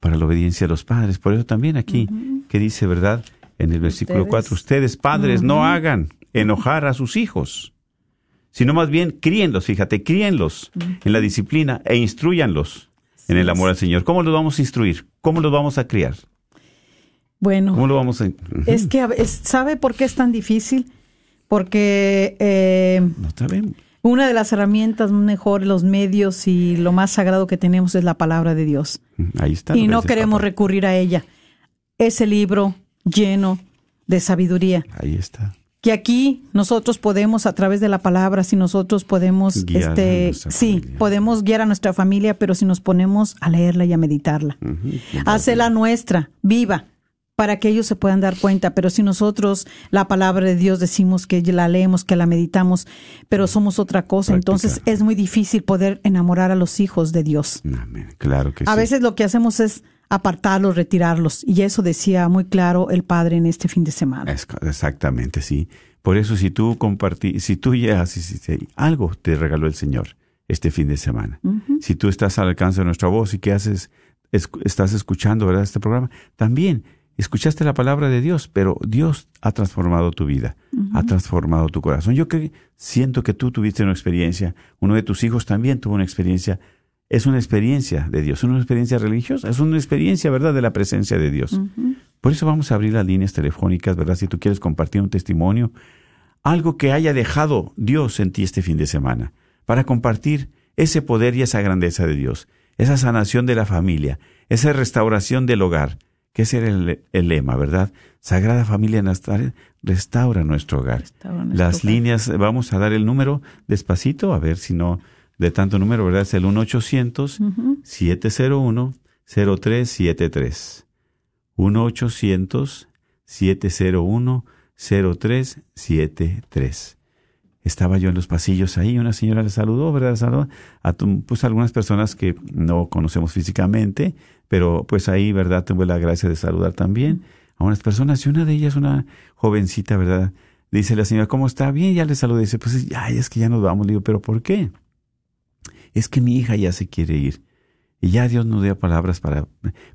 para la obediencia a los padres. Por eso también aquí, que dice, ¿verdad? En el versículo 4, ustedes padres no hagan enojar a sus hijos, sino más bien críenlos, fíjate, críenlos en la disciplina e instruyanlos en el amor al Señor. ¿Cómo los vamos a instruir? ¿Cómo los vamos a criar? Bueno, ¿cómo lo vamos a... Es que, ¿sabe por qué es tan difícil? Porque... Eh, no. Una de las herramientas mejor, los medios y lo más sagrado que tenemos es la palabra de Dios. Ahí está. Y no queremos recurrir a ella. Ese libro lleno de sabiduría. Ahí está. Que aquí nosotros podemos a través de la palabra, si nosotros podemos, Guiar este, a sí, familia. podemos guiar a nuestra familia, pero si nos ponemos a leerla y a meditarla, hacerla nuestra, viva, para que ellos se puedan dar cuenta. Pero si nosotros la palabra de Dios decimos que la leemos, que la meditamos, pero somos otra cosa, entonces es muy difícil poder enamorar a los hijos de Dios. Amén. Claro que A sí. veces lo que hacemos es apartarlos, retirarlos. Y eso decía muy claro el padre en este fin de semana. Es- exactamente, sí. Por eso si tú compartí, si tú llegas y si te- algo te regaló el Señor este fin de semana. Si tú estás al alcance de nuestra voz y que haces, es- estás escuchando, ¿verdad? Este programa, también escuchaste la palabra de Dios, pero Dios ha transformado tu vida, ha transformado tu corazón. Yo que siento que tú tuviste una experiencia, uno de tus hijos también tuvo una experiencia. Es una experiencia de Dios, una experiencia religiosa, es una experiencia, ¿verdad?, de la presencia de Dios. Por eso vamos a abrir las líneas telefónicas, ¿verdad? Si tú quieres compartir un testimonio, algo que haya dejado Dios en ti este fin de semana, para compartir ese poder y esa grandeza de Dios, esa sanación de la familia, esa restauración del hogar, que ese era el, el lema, ¿verdad? Sagrada Familia Nazaret, restaura nuestro hogar. Restaura nuestro Las hogar. líneas, vamos a dar el número despacito, a ver si no de tanto número, ¿verdad? Es el 1-800-701-0373. 1-800-701-0373. Estaba yo en los pasillos ahí, una señora le saludó, ¿verdad? Saludó a pues algunas personas que no conocemos físicamente, pero pues ahí, ¿verdad? Tuve la gracia de saludar también a unas personas y una de ellas, una jovencita, ¿verdad? Dice la señora, ¿cómo está? Bien, ya le saludé. Dice, pues, ay, es que ya nos vamos. Le digo, ¿pero por qué? Es que mi hija ya se quiere ir. Y ya Dios nos dio palabras para...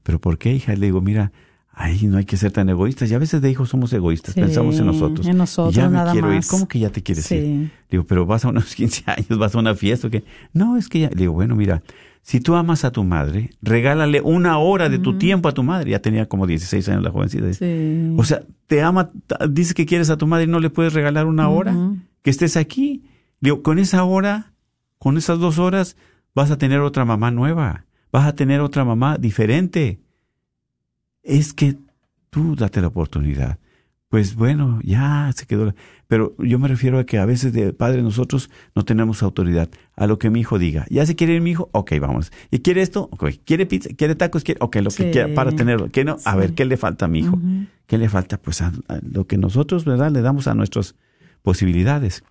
¿Pero por qué, hija? Le digo, mira, ay, no hay que ser tan egoístas. Y a veces de hijos somos egoístas, Sí, pensamos en nosotros. en nosotros, ya me nada quiero ir. ¿Cómo que ya te quieres Sí. ir? Digo, pero vas a unos *laughs* 15 años, vas a una fiesta o qué. No, es que ya... Le digo, bueno, mira, si tú amas a tu madre, regálale una hora de tu tiempo a tu madre. Ya tenía como 16 años la jovencita. Sí. O sea, te ama, dice que quieres a tu madre y no le puedes regalar una hora. Que estés aquí. Digo, con esa hora, con esas dos horas, vas a tener otra mamá nueva. Vas a tener otra mamá diferente. Es que tú date la oportunidad. Pues bueno, ya se quedó. Pero yo me refiero a que a veces de padre nosotros no tenemos autoridad a lo que mi hijo diga. ¿Ya se quiere ir mi hijo? Ok, vamos. ¿Y quiere esto? Ok. ¿Quiere pizza? ¿Quiere tacos? ¿Quiere? Ok, lo que quiera para tenerlo. ¿Qué no? A ver, ¿qué le falta a mi hijo? ¿Qué le falta? Pues a, a lo que nosotros, ¿verdad? Le damos a nuestras posibilidades.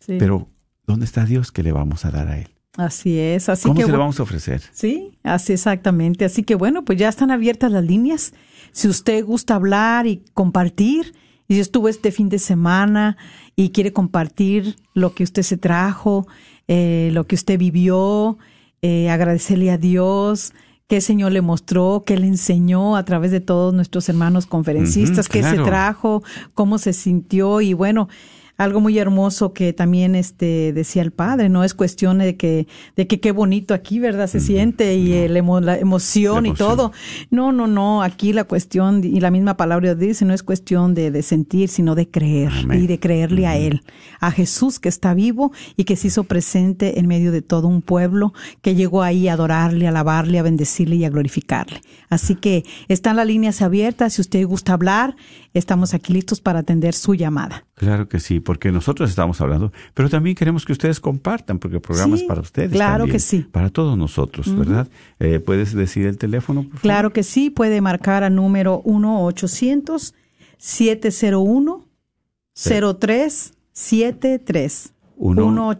Sí. Pero, ¿dónde está Dios que le vamos a dar a Él? Así es, así ¿Cómo que se le bu- vamos a ofrecer? Sí, así exactamente. Así que bueno, pues ya están abiertas las líneas. Si usted gusta hablar y compartir, y si estuvo este fin de semana y quiere compartir lo que usted se trajo, eh, lo que usted vivió, eh, agradecerle a Dios, qué Señor le mostró, qué le enseñó a través de todos nuestros hermanos conferencistas, qué se trajo, cómo se sintió y bueno, algo muy hermoso que también este decía el padre, no es cuestión de que de que qué bonito aquí, ¿verdad? Se siente y el emo- la emoción La y todo. No, no, no, aquí la cuestión y la misma palabra dice, no es cuestión de, de sentir, sino de creer Amén. y de creerle a él, a Jesús que está vivo y que se hizo presente en medio de todo un pueblo que llegó ahí a adorarle, a alabarle, a bendecirle y a glorificarle. Así que están las líneas abiertas, si usted gusta hablar, estamos aquí listos para atender su llamada. Claro que sí, porque nosotros estamos hablando, pero también queremos que ustedes compartan, porque el programa Sí, es para ustedes. claro también, que sí. Para todos nosotros, ¿verdad? Eh, ¿Puedes decir el teléfono, por favor? Claro que sí, puede marcar al número 1-800-701-0373. Uno-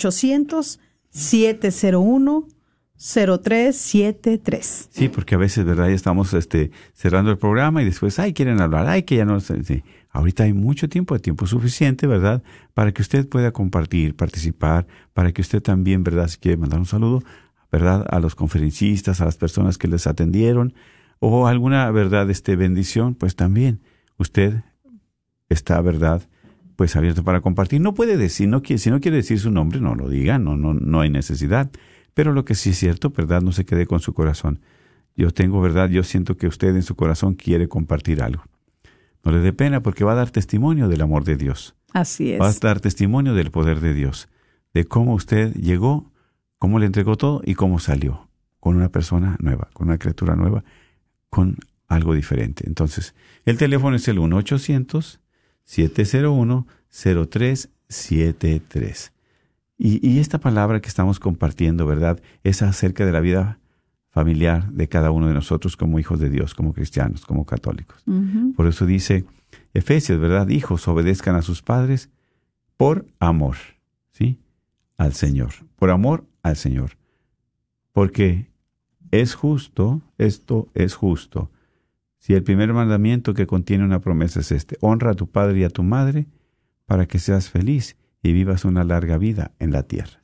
1-800-701-0373. Sí, porque a veces, ¿verdad? Ya estamos este, cerrando el programa y después, ay, quieren hablar, ay, que ya no sí. Ahorita hay mucho tiempo, tiempo suficiente, ¿verdad? Para que usted pueda compartir, participar, para que usted también, ¿verdad? Si quiere mandar un saludo, ¿verdad? A los conferencistas, a las personas que les atendieron, o alguna, ¿verdad? Este, bendición, pues también usted está, ¿verdad? Pues abierto para compartir. No puede decir, no quiere, si no quiere decir su nombre, no lo diga, no, no, no hay necesidad. Pero lo que sí es cierto, ¿verdad? No se quede con su corazón. Yo tengo, ¿verdad? Yo siento que usted en su corazón quiere compartir algo. No le dé pena porque va a dar testimonio del amor de Dios. Así Va a es. dar testimonio del poder de Dios. de cómo usted llegó, cómo le entregó todo y cómo salió con una persona nueva, con una criatura nueva, con algo diferente. Entonces, el teléfono es el 1-800-701-0373. Y, y esta palabra que estamos compartiendo, ¿verdad? Es acerca de la vida familiar de cada uno de nosotros como hijos de Dios, como cristianos, como católicos. Por eso dice Efesios, ¿verdad? Hijos, obedezcan a sus padres por amor, ¿sí? Al Señor, por amor al Señor. Porque es justo, esto es justo. Si el primer mandamiento que contiene una promesa es este, honra a tu padre y a tu madre para que seas feliz y vivas una larga vida en la tierra.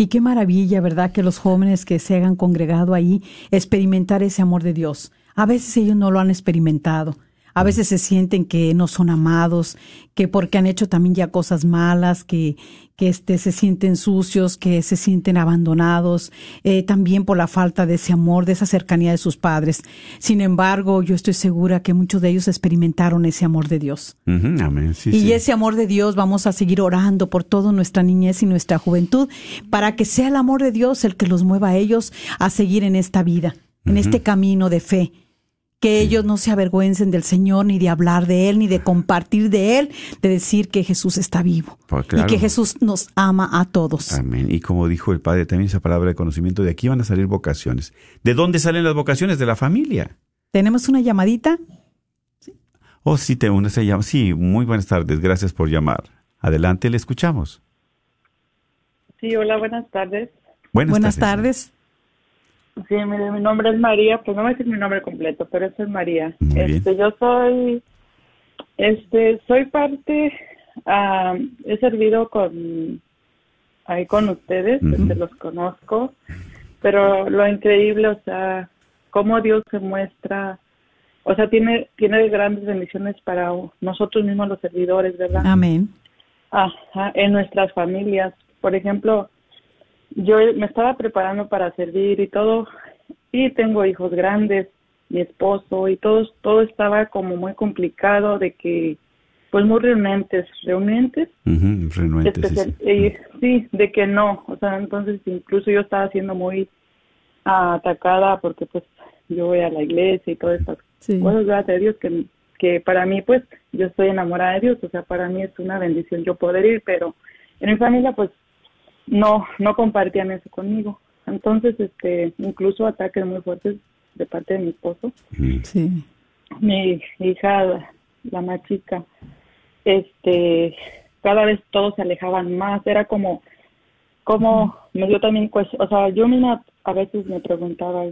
Y qué maravilla, ¿verdad? Que los jóvenes que se hayan congregado ahí experimentar ese amor de Dios. A veces ellos no lo han experimentado. A veces se sienten que no son amados, que porque han hecho también ya cosas malas, que, que este, se sienten sucios, que se sienten abandonados, eh, también por la falta de ese amor, de esa cercanía de sus padres. Sin embargo, yo estoy segura que muchos de ellos experimentaron ese amor de Dios. amén. y ese amor de Dios vamos a seguir orando por toda nuestra niñez y nuestra juventud, para que sea el amor de Dios el que los mueva a ellos a seguir en esta vida, en este camino de fe que ellos no se avergüencen del Señor, ni de hablar de Él, ni de compartir de Él, de decir que Jesús está vivo Pues y que Jesús nos ama a todos. Amén. Y como dijo el Padre, también esa palabra de conocimiento, de aquí van a salir vocaciones. ¿De dónde salen las vocaciones? De la familia. ¿Tenemos una llamadita? Oh, sí, te una se llama. Sí, muy buenas tardes. Gracias por llamar. Adelante, le escuchamos. Sí, hola, buenas tardes. Buenas, Buenas tardes. Sí, mire, mi nombre es María, pues no voy a decir mi nombre completo, pero eso es María. Muy bien. este, yo soy, este, soy parte, ah, he servido con, ahí con ustedes, este, los conozco, pero lo increíble, o sea, cómo Dios se muestra, o sea, tiene, tiene grandes bendiciones para nosotros mismos los servidores, ¿verdad? Amén. Ajá, en nuestras familias. Por ejemplo, yo me estaba preparando para servir y todo, y tengo hijos grandes, mi esposo, y todo, todo estaba como muy complicado de que, pues muy reunentes, reunentes, Ujú, renuentes, sí, especial- sí. eh, sí, de que no, o sea, entonces incluso yo estaba siendo muy ah, atacada porque pues yo voy a la iglesia y todas estas Sí. cosas, gracias a Dios, que, que para mí pues yo estoy enamorada de Dios, o sea, para mí es una bendición yo poder ir, pero en mi familia pues no, no compartían eso conmigo. Entonces, este, incluso ataques muy fuertes de parte de mi esposo. Sí. mi hija, la más chica, este, cada vez todos se alejaban más, era como, como me dio también, pues, o sea, yo misma a veces me preguntaba,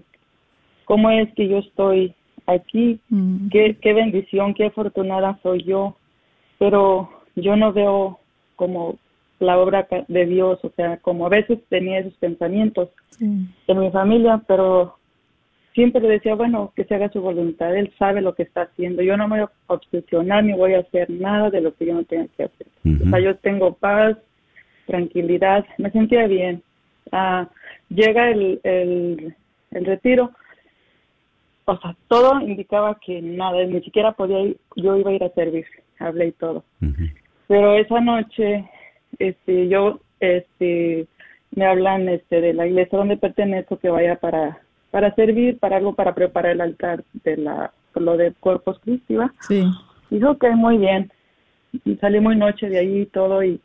¿cómo es que yo estoy aquí? Mm. Qué, qué bendición, qué afortunada soy yo, pero yo no veo como la obra ca- de Dios, o sea, como a veces tenía esos pensamientos Sí. en mi familia, pero siempre le decía, bueno, que se haga su voluntad, él sabe lo que está haciendo, yo no me voy a obsesionar ni voy a hacer nada de lo que yo no tenga que hacer. O sea, yo tengo paz, tranquilidad, me sentía bien. Ah, llega el, el, el retiro, o sea, todo indicaba que nada, ni siquiera podía ir, yo iba a ir a servir, hablé y todo. Pero esa noche, este, yo, este, me hablan, este, de la iglesia donde pertenezco que vaya para, para servir, para algo, para preparar el altar de la, lo de Corpus Christi, ¿va? Sí. Dijo que muy bien. Y salí muy noche de ahí y todo y,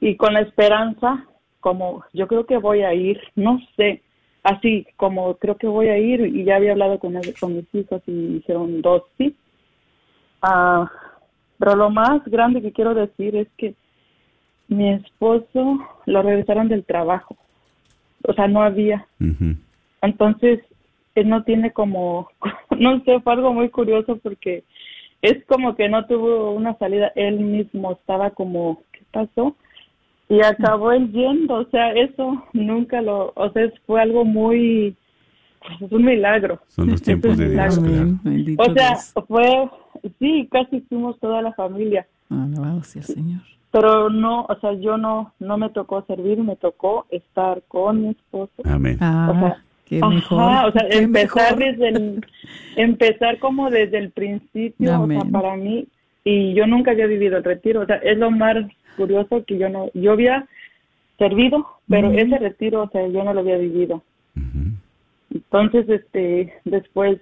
y con la esperanza, como yo creo que voy a ir, no sé, así como creo que voy a ir y ya había hablado con, con mis hijos y dijeron dos sí. Ah, pero lo más grande que quiero decir es que mi esposo lo regresaron del trabajo. O sea, no había. Entonces, él no tiene como, *laughs* no sé, fue algo muy curioso porque es como que no tuvo una salida, él mismo estaba como, ¿qué pasó? Y acabó él yendo, o sea, eso nunca lo, o sea, fue algo muy, pues, es un milagro. Son los *laughs* tiempos de Dios, claro. O sea, Dios. fue, sí, casi fuimos toda la familia, Alabado sea el Señor. Pero no, o sea, yo no, no me tocó servir, me tocó estar con mi esposo. Amén. Ah, O sea, qué Ajá, mejor. o sea, qué empezar mejor. desde el, empezar como desde el principio, o sea, para mí, y yo nunca había vivido el retiro, o sea, es lo más curioso que yo no, yo había servido, pero ese retiro, o sea, yo no lo había vivido. Entonces, este, después,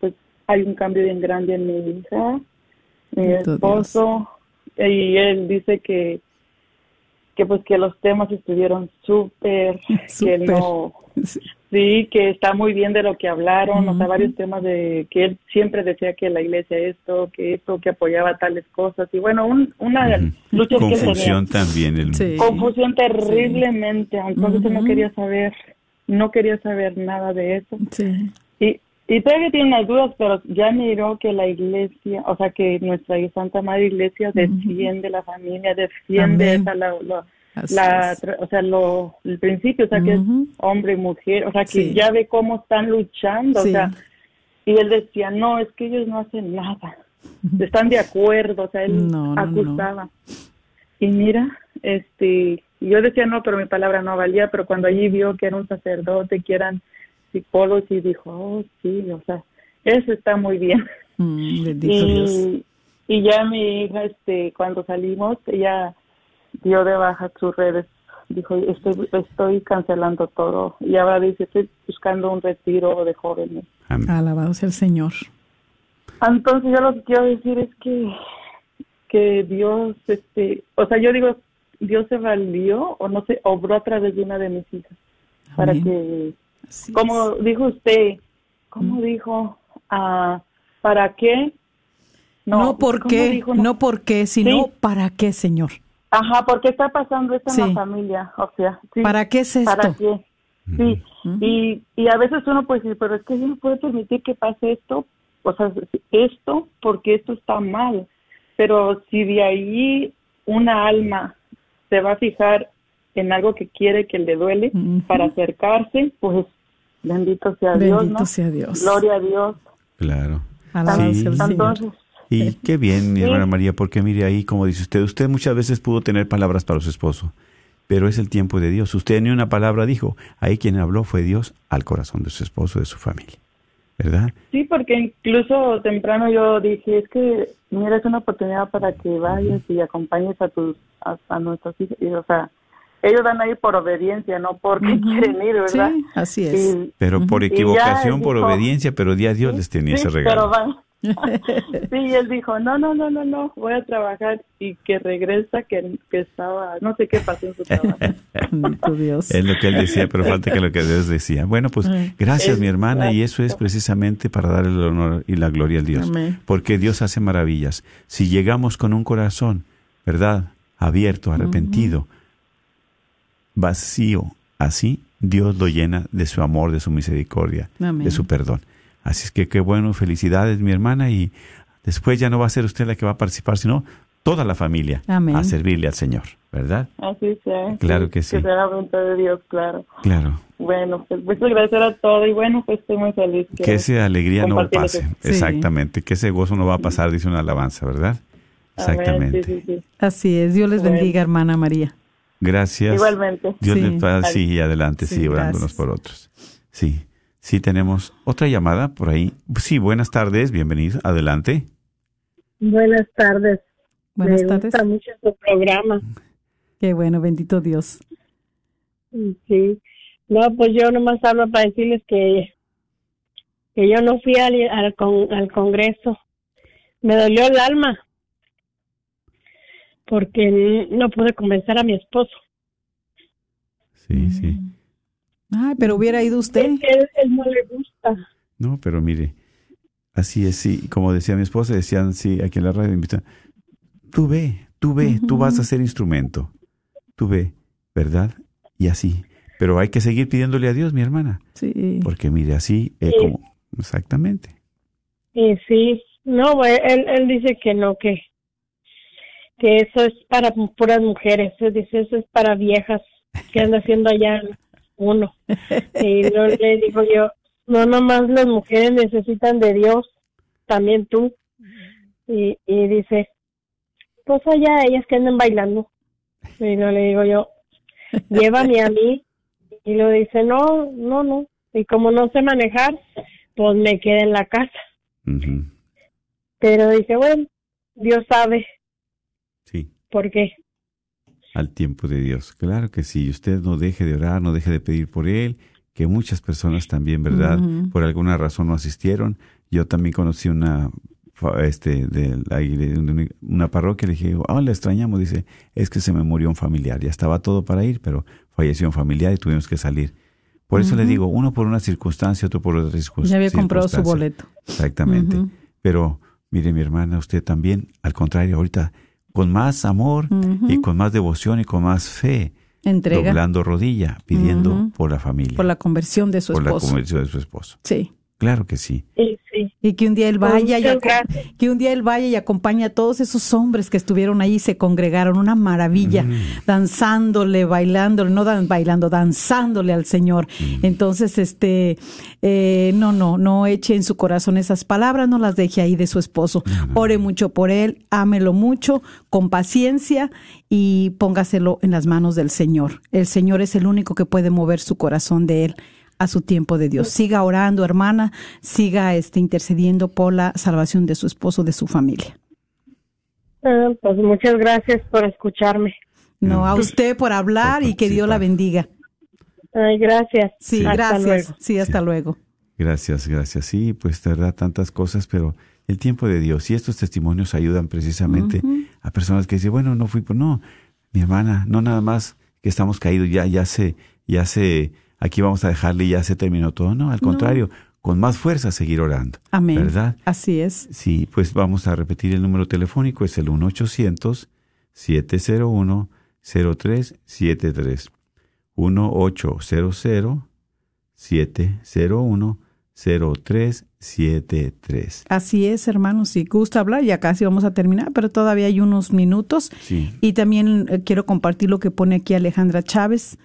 pues hay un cambio bien grande en mi hija, mi esposo, y él dice que que pues que los temas estuvieron súper, que no, sí, que está muy bien de lo que hablaron, o sea, varios temas de que él siempre decía que la iglesia esto, que esto, que apoyaba tales cosas, y bueno, una lucha Confusión también. El... Confusión terriblemente, entonces no quería saber, no quería saber nada de eso. Sí. Y, y todavía tiene unas dudas, pero ya miró que la iglesia, o sea, que nuestra Santa Madre Iglesia defiende la familia, defiende esa, la, la, o sea, lo, el principio, o sea, que es hombre y mujer, o sea, que ya ve cómo están luchando, o sea, y él decía, no, es que ellos no hacen nada, están de acuerdo, o sea, él acusaba. Y mira, este, yo decía, no, pero mi palabra no valía, pero cuando allí vio que era un sacerdote, que eran psicólogos y dijo, oh, sí, o sea, eso está muy bien. Mm, y, y ya mi hija, este, cuando salimos, ella dio de baja sus redes. Dijo, estoy, estoy cancelando todo. Y ahora dice, estoy buscando un retiro de jóvenes. Alabado sea el Señor. Entonces yo lo que quiero decir es que, que Dios, este, o sea, yo digo, Dios se valió o no se obró a través de una de mis hijas. Para que como dijo usted, como dijo, ah, ¿para qué? No, no por qué, no? por qué, sino para qué, Señor. Ajá, porque está pasando esto en la familia, o sea, ¿Para qué es esto? ¿Para qué? Sí, y, y a veces uno puede decir, pero es que yo no puedo permitir que pase esto, o sea, esto, porque esto está mal. Pero si de ahí una alma se va a fijar en algo que quiere, que le duele, para acercarse, pues bendito sea Dios. Bendito sea Dios. Gloria a Dios. Claro. Sí. Entonces, y qué bien, mi hermana María, porque mire ahí, como dice usted, usted muchas veces pudo tener palabras para su esposo, pero es el tiempo de Dios. Usted ni una palabra dijo. Ahí quien habló fue Dios al corazón de su esposo, de su familia. ¿Verdad? Sí, porque incluso temprano yo dije, es que, mira, es una oportunidad para que vayas y acompañes a tus, a, nuestros hijos, y, o sea, ellos van a ir por obediencia, no porque quieren ir, ¿verdad? Sí, así es. pero por equivocación, por obediencia, pero día Dios les tenía ese regalo. Pero *laughs* sí, él dijo, no, no, no, no, no, voy a trabajar y que regresa, que, que estaba, no sé qué pasó en su trabajo. *laughs* Es lo que él decía, pero falta que lo que Dios decía. Bueno, pues gracias mi hermana y eso es precisamente para darle el honor y la gloria al Dios. Porque Dios hace maravillas. Si llegamos con un corazón, ¿verdad? Abierto, arrepentido, vacío, así Dios lo llena de su amor, de su misericordia, de su perdón. Así es que qué bueno, felicidades mi hermana y después ya no va a ser usted la que va a participar, sino toda la familia a servirle al Señor, ¿verdad? Así sea. Claro que sí. Que sea la voluntad de Dios, claro. Claro. Bueno, pues muchas gracias a todo y bueno, pues estoy muy feliz. Que, esa alegría no pase, exactamente, que ese gozo no va a pasar, dice una alabanza, ¿verdad? Exactamente. Así es, Dios les bendiga, hermana María. Gracias. Igualmente. Dios les bendiga, sí, adelante, sí, orándonos por otros. Sí. Sí, tenemos otra llamada por ahí. Sí, buenas tardes, bienvenido, adelante. Buenas tardes. Buenas Me tardes. gusta mucho tu programa. Qué bueno, bendito Dios. Sí. No, pues yo nomás hablo para decirles que, que yo no fui al, al, al Congreso. Me dolió el alma porque no pude convencer a mi esposo. Sí, sí. Ay, pero hubiera ido usted. él, no le gusta. No, pero mire, así es, sí. Como decía mi esposa, decían, sí, aquí en la radio invitan, tú ve, tú ve, tú vas a ser instrumento. Tú ve, ¿verdad? Y así. Pero hay que seguir pidiéndole a Dios, mi hermana. Sí. Porque mire, así es como, exactamente. Y sí, no, él, él dice que no, que, que eso es para puras mujeres. Dice, eso es para viejas que anda haciendo allá uno. Y no le digo yo, no nomás las mujeres necesitan de Dios, también tú. Y, y dice, pues allá ellas que andan bailando. Y no le digo yo, llévame a mí. Y lo dice, no, no, no. Y como no sé manejar, pues me quedé en la casa. Pero dice, bueno, Dios sabe. ¿Por qué? al tiempo de Dios. Claro que sí, usted no deje de orar, no deje de pedir por él, que muchas personas también, ¿verdad? Por alguna razón no asistieron. Yo también conocí una este de, de una parroquia, le dije, ah, le extrañamos, dice, es que se me murió un familiar, ya estaba todo para ir, pero falleció un familiar y tuvimos que salir. Por eso le digo, uno por una circunstancia, otro por otra circunstancia. Ya había comprado su boleto. Exactamente. Pero mire mi hermana, usted también, al contrario, ahorita con más amor y con más devoción y con más fe, Entrega. doblando rodilla, pidiendo por la familia. Por la conversión de su esposo. Por la conversión de su esposo. Sí. Claro que sí. Sí, sí. Y que un día él vaya y que un día él vaya y acompañe a todos esos hombres que estuvieron ahí y se congregaron, una maravilla, mm. danzándole, bailándole, no dan, bailando, danzándole al Señor. Mm. Entonces, este, eh, no, no, no eche en su corazón esas palabras, no las deje ahí de su esposo. Ore mucho por él, ámelo mucho, con paciencia y póngaselo en las manos del Señor. El Señor es el único que puede mover su corazón de él a su tiempo de Dios. Siga orando, hermana, siga este, intercediendo por la salvación de su esposo, de su familia. Ah, pues muchas gracias por escucharme. No, a usted por hablar y que Dios la bendiga. Ay, gracias. Sí, gracias. Sí, hasta luego. Gracias, gracias. Sí, pues de verdad tantas cosas, pero el tiempo de Dios y estos testimonios ayudan precisamente a personas que dicen, bueno, no fui por no, mi hermana, no nada más que estamos caídos, ya ya se ya se aquí vamos a dejarle y ya se terminó todo. No, al contrario, con más fuerza seguir orando. Amén. ¿Verdad? Así es. Sí, pues vamos a repetir el número telefónico, es el 1-800-701-0373. 1-800-701-0373. 0373. Así es, hermanos. Si gusta hablar, ya casi vamos a terminar, pero todavía hay unos minutos. Y también eh, quiero compartir lo que pone aquí Alejandra Chávez.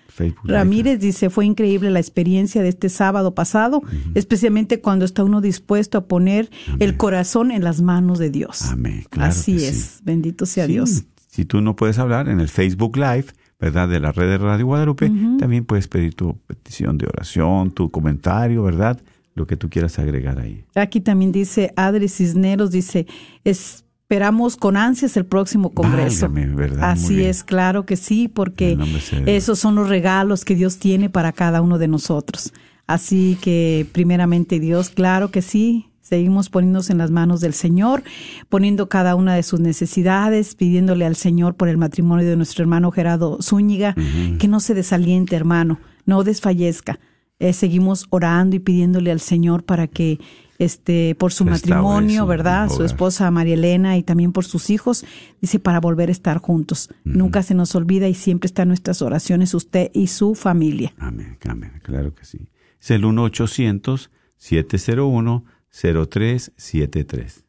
Ramírez dice, fue increíble la experiencia de este sábado pasado, especialmente cuando está uno dispuesto a poner el corazón en las manos de Dios. Amén. Así es. Bendito sea Dios. Si tú no puedes hablar en el Facebook Live, ¿verdad? De la red de Radio Guadalupe, también puedes pedir tu petición de oración, tu comentario, ¿verdad? Lo que tú quieras agregar ahí. Aquí también dice Adri Cisneros, dice, esperamos con ansias el próximo Congreso. ¿verdad? Así es, claro que sí, porque esos son los regalos que Dios tiene para cada uno de nosotros. Así que primeramente Dios, claro que sí, Seguimos poniéndonos en las manos del Señor, poniendo cada una de sus necesidades, pidiéndole al Señor por el matrimonio de nuestro hermano Gerardo Zúñiga, que no se desaliente, hermano, no desfallezca. Eh, seguimos orando y pidiéndole al Señor para que este por su matrimonio, ¿verdad? Su esposa María Elena y también por sus hijos, dice para volver a estar juntos. Nunca se nos olvida y siempre está en nuestras oraciones usted y su familia. Amén, amén, claro que sí. Es el 1 800 701 0373.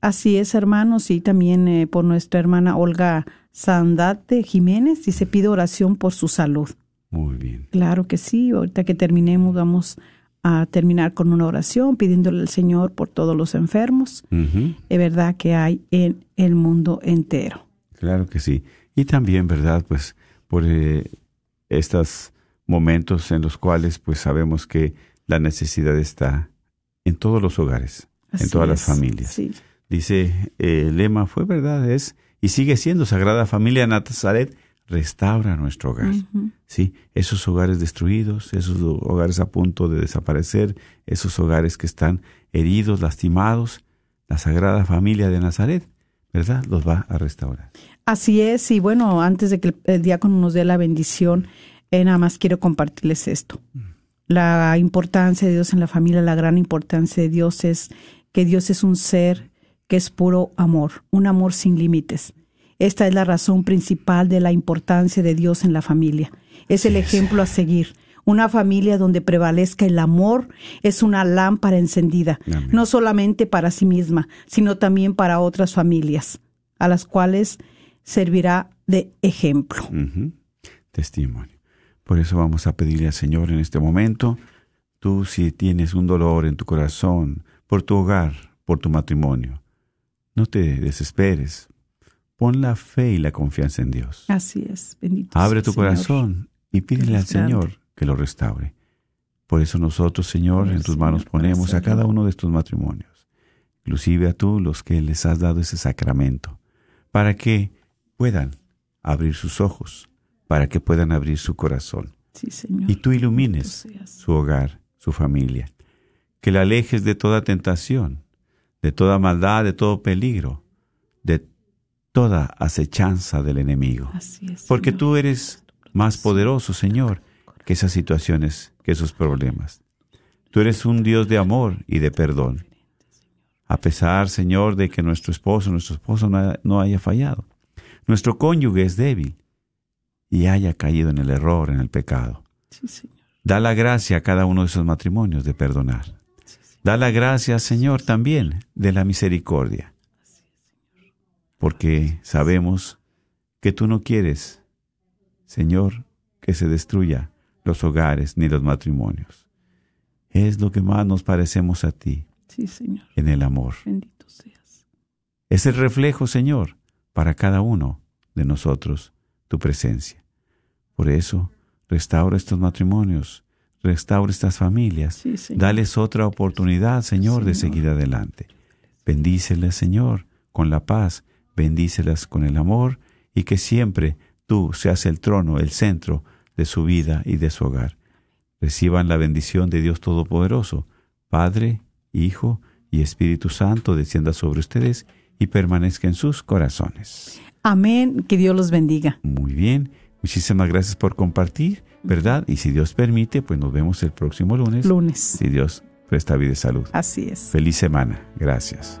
Así es, hermanos, y también eh, por nuestra hermana Olga Sandate Jiménez, dice pide oración por su salud. Muy bien. Claro que sí. Ahorita que terminemos vamos a terminar con una oración pidiéndole al Señor por todos los enfermos. Es verdad que hay en el mundo entero. Claro que sí. Y también, ¿verdad? Pues por eh, estos momentos en los cuales pues sabemos que la necesidad está en todos los hogares, en todas las familias. Dice, eh, el lema fue verdad, es y sigue siendo Sagrada Familia Nazaret restaura nuestro hogar. ¿sí? Esos hogares destruidos, esos hogares a punto de desaparecer, esos hogares que están heridos, lastimados, la Sagrada Familia de Nazaret, ¿verdad? Los va a restaurar. Así es, y bueno, antes de que el diácono nos dé la bendición, eh, nada más quiero compartirles esto. Mm. La importancia de Dios en la familia, la gran importancia de Dios es que Dios es un ser que es puro amor, un amor sin límites esta es la razón principal de la importancia de Dios en la familia. Es el ejemplo a seguir. Una familia donde prevalezca el amor es una lámpara encendida, no solamente para sí misma, sino también para otras familias, a las cuales servirá de ejemplo. Testimonio. Por eso vamos a pedirle al Señor en este momento, tú si tienes un dolor en tu corazón, por tu hogar, por tu matrimonio, no te desesperes, Pon la fe y la confianza en Dios. Así es, bendito. Abre tu corazón y pídele al Señor que lo restaure. Por eso nosotros, Señor, en tus manos ponemos a cada uno de estos matrimonios, inclusive a tú los que les has dado ese sacramento, para que puedan abrir sus ojos para que puedan abrir su corazón. Sí, Señor. Y tú ilumines su hogar, su familia. Que la alejes de toda tentación, de toda maldad, de todo peligro, de toda acechanza del enemigo. Así es, Porque Señor. tú eres más poderoso, Señor, que esas situaciones, que esos problemas. Tú eres un Dios de amor y de perdón. A pesar, Señor, de que nuestro esposo, nuestro esposo no, ha- no haya fallado. Nuestro cónyuge es débil y haya caído en el error, en el pecado. Sí, Señor. Da la gracia a cada uno de esos matrimonios de perdonar. Da la gracia, Señor, también de la misericordia. Porque sabemos que tú no quieres, Señor, que se destruya los hogares ni los matrimonios. Es lo que más nos parecemos a ti Sí, Señor. en el amor. Bendito seas. Es el reflejo, Señor, para cada uno de nosotros, tu presencia. Por eso, restaura estos matrimonios, restaura estas familias, Sí, dales otra oportunidad, Señor, de Señor. seguir adelante. Bendícelas, Señor, con la paz, bendícelas con el amor y que siempre tú seas el trono, el centro de su vida y de su hogar. Reciban la bendición de Dios Todopoderoso, Padre, Hijo y Espíritu Santo, descienda sobre ustedes y permanezca en sus corazones. Amén. Que Dios los bendiga. Muy bien, muchísimas gracias por compartir, ¿verdad? Y si Dios permite, pues nos vemos el próximo lunes. Lunes. Si Dios presta vida y salud. Así es. Feliz semana. Gracias.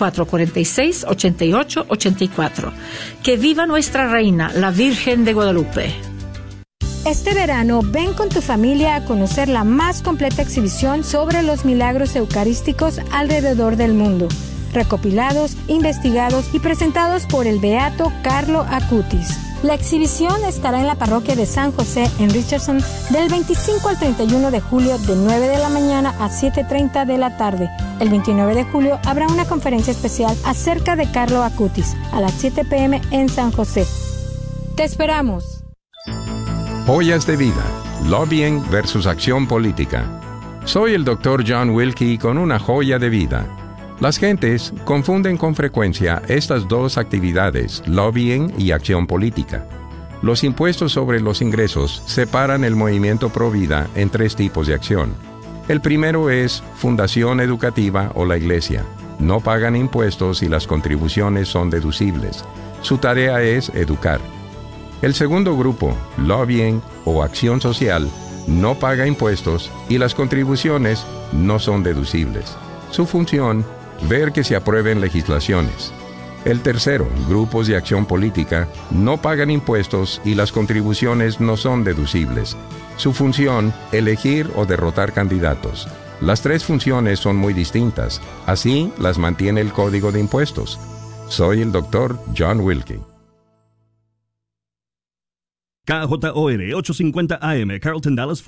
446-8884. Que viva nuestra reina, la Virgen de Guadalupe. Este verano ven con tu familia a conocer la más completa exhibición sobre los milagros eucarísticos alrededor del mundo, recopilados, investigados y presentados por el beato Carlo Acutis. La exhibición estará en la parroquia de San José en Richardson del 25 al 31 de julio de 9 de la mañana a 7.30 de la tarde. El 29 de julio habrá una conferencia especial acerca de Carlo Acutis a las 7 pm en San José. ¡Te esperamos! Joyas de vida, lobbying versus acción política. Soy el Dr. John Wilkie con una joya de vida. Las gentes confunden con frecuencia estas dos actividades, lobbying y acción política. Los impuestos sobre los ingresos separan el movimiento pro vida en tres tipos de acción. El primero es fundación educativa o la iglesia. no pagan impuestos y las contribuciones son deducibles. Su tarea es educar. El segundo grupo, lobbying o acción social, no paga impuestos y las contribuciones no son deducibles. Su función, ver que se aprueben legislaciones. El tercero, grupos de acción política, no pagan impuestos y las contribuciones no son deducibles. Su función, elegir o derrotar candidatos. Las tres funciones son muy distintas, así las mantiene el Código de Impuestos. Soy el doctor John Wilkie. KJOR 850 AM, Carlton Dallas